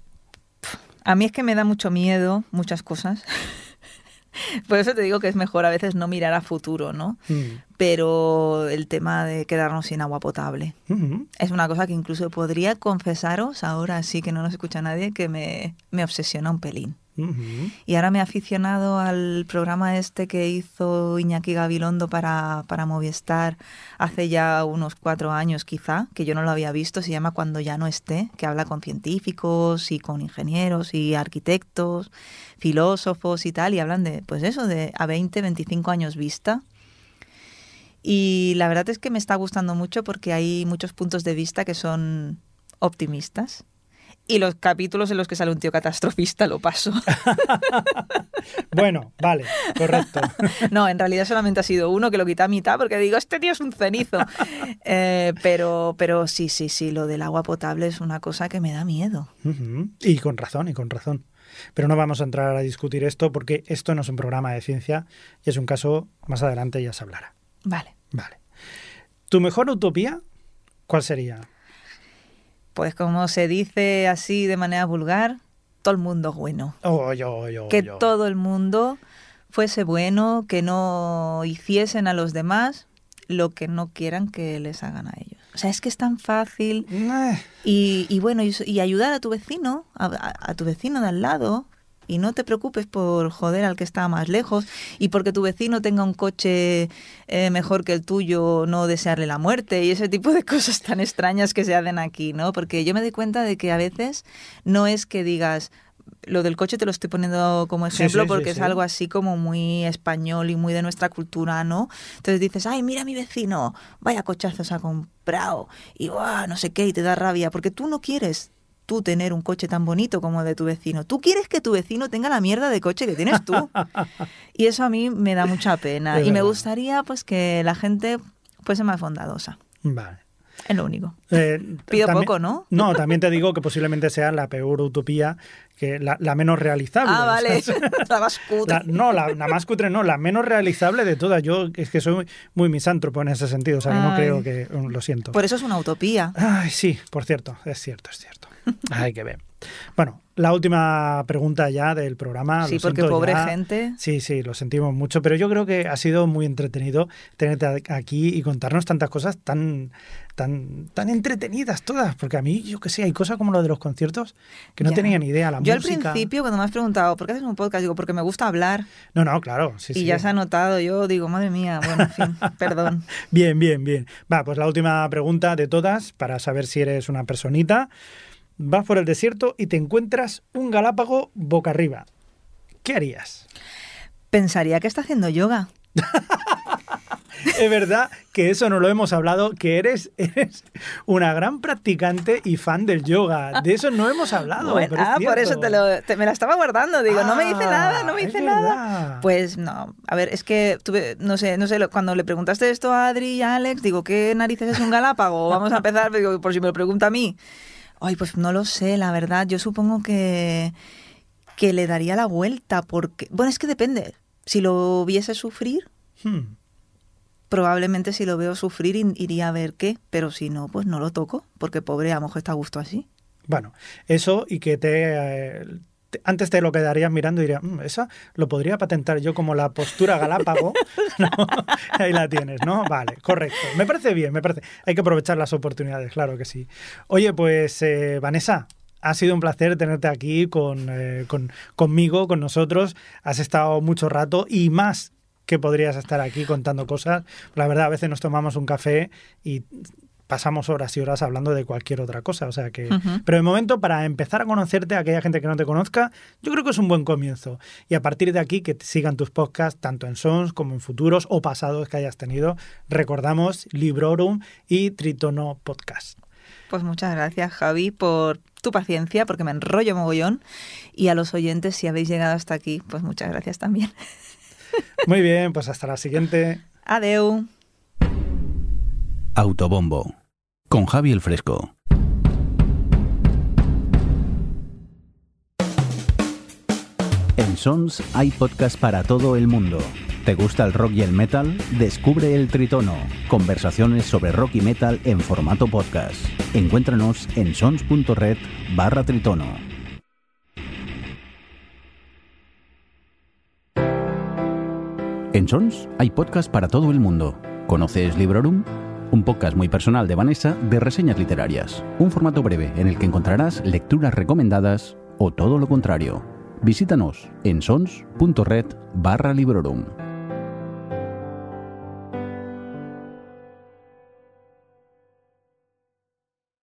A mí es que me da mucho miedo muchas cosas. Por eso te digo que es mejor a veces no mirar a futuro, ¿no? Mm. Pero el tema de quedarnos sin agua potable Ujú. es una cosa que incluso podría confesaros, ahora sí que no nos escucha nadie, que me, me obsesiona un pelín. Y ahora me he aficionado al programa este que hizo Iñaki Gabilondo para, para Movistar hace ya unos cuatro años quizá, que yo no lo había visto, se llama Cuando ya no esté, que habla con científicos y con ingenieros y arquitectos, filósofos y tal, y hablan de, pues eso, de a 20, 25 años vista. Y la verdad es que me está gustando mucho porque hay muchos puntos de vista que son optimistas. Y los capítulos en los que sale un tío catastrofista lo paso. Bueno, vale, correcto. No, en realidad solamente ha sido uno que lo quité a mitad porque digo, este tío es un cenizo. Eh, pero, pero sí, sí, sí, lo del agua potable es una cosa que me da miedo. Y con razón, y con razón. Pero no vamos a entrar a discutir esto porque esto no es un programa de ciencia y es un caso más adelante ya se hablará. Vale. Vale. ¿Tu mejor utopía cuál sería? Pues como se dice así de manera vulgar, todo el mundo es bueno. Oh, yo, yo, que yo. todo el mundo fuese bueno, que no hiciesen a los demás lo que no quieran que les hagan a ellos. O sea, es que es tan fácil Eh, y, y bueno, y, y ayudar a tu vecino, a, a- a tu vecino de al lado, y no te preocupes por joder al que está más lejos, y porque tu vecino tenga un coche eh, mejor que el tuyo, no desearle la muerte, y ese tipo de cosas tan extrañas que se hacen aquí, ¿no? Porque yo me doy cuenta de que a veces no es que digas, lo del coche te lo estoy poniendo como ejemplo sí, sí, porque es algo así como muy español y muy de nuestra cultura, ¿no? Entonces dices, ay, mira a mi vecino, vaya cochazos ha comprado y "Buah, no sé qué, y te da rabia, porque tú no quieres tú tener un coche tan bonito como el de tu vecino. Tú quieres que tu vecino tenga la mierda de coche que tienes tú. y eso a mí me da mucha pena. Y me gustaría pues que la gente fuese más bondadosa. Vale. Es lo único. Eh, Pido también- poco, ¿no? No, también te digo que posiblemente sea la peor utopía, que la, la menos realizable. Ah, vale. ¿sabes? la más cutre. La- no, la, la más cutre no, la menos realizable de todas. Yo es que soy muy, muy misántropo en ese sentido, o sea que no Ay. creo que... Lo siento. Por eso es una utopía. Ay, sí, por cierto, es cierto, es cierto. Hay que ver. Bueno, la última pregunta ya del programa. Sí, porque pobre ya. gente. Sí, sí, lo sentimos mucho, pero yo creo que ha sido muy entretenido tenerte aquí y contarnos tantas cosas tan, tan, tan entretenidas todas, porque a mí, yo que sé, hay cosas como lo de los conciertos que no Ya. tenía ni idea. La Yo música. al principio, cuando me has preguntado, ¿por qué haces un podcast? Digo, porque me gusta hablar. No, no, claro. Sí, y sí. ya se ha notado. Yo digo, madre mía, bueno, en fin, perdón. Bien, bien, bien. Va, pues la última pregunta de todas, para saber si eres una personita. Vas por el desierto y te encuentras un galápago boca arriba. ¿Qué harías? Pensaría que está haciendo yoga. Es verdad que eso no lo hemos hablado, que eres, eres una gran practicante y fan del yoga. De eso no hemos hablado. Bueno, pero es ah, por eso te lo, te- me la estaba guardando. Digo, no me dice Ah, nada, no me dice nada. Pues no, a ver, es que tuve, no sé, no sé, cuando le preguntaste esto a Adri y a Alex, digo, ¿qué narices es un galápago? Vamos a empezar, digo, por si me lo pregunta a mí. Ay, pues no lo sé, la verdad. Yo supongo que, que le daría la vuelta, porque, bueno, es que depende. Si lo viese sufrir, Hmm. probablemente si lo veo sufrir iría a ver qué, pero si no, pues no lo toco, porque pobre, a lo mejor está a gusto así. Bueno, eso y que te, eh, te- antes te lo quedarías mirando y dirías, "Mm, esa lo podría patentar yo como la postura galápago. Ahí la tienes, ¿no? Vale, correcto. Me parece bien, me parece. Hay que aprovechar las oportunidades, claro que sí. Oye, pues eh, Vanessa. Ha sido un placer tenerte aquí con, eh, con- conmigo, con nosotros. Has estado mucho rato y más que podrías estar aquí contando cosas. La verdad, a veces nos tomamos un café y pasamos horas y horas hablando de cualquier otra cosa. O sea que. Pero de momento, para empezar a conocerte, a aquella gente que no te conozca, yo creo que es un buen comienzo. Y a partir de aquí, que te sigan tus podcasts, tanto en Sons como en futuros o pasados que hayas tenido. Recordamos Librorum y Tritono Podcast. Pues muchas gracias, Javi, por tu paciencia, porque me enrollo mogollón. Y a los oyentes, si habéis llegado hasta aquí, pues muchas gracias también. Muy bien, pues hasta la siguiente. Adeu. Autobombo. Con Javi el Fresco. En Sons hay podcast para todo el mundo. ¿Te gusta el rock y el metal? Descubre el Tritono. Conversaciones sobre rock y metal en formato podcast. Encuéntranos en sons.red barra Tritono. En Sons hay podcast para todo el mundo. ¿Conoces Librorum? Un podcast muy personal de Vanessa de reseñas literarias. Un formato breve en el que encontrarás lecturas recomendadas o todo lo contrario. Visítanos en sons.red barra Librorum.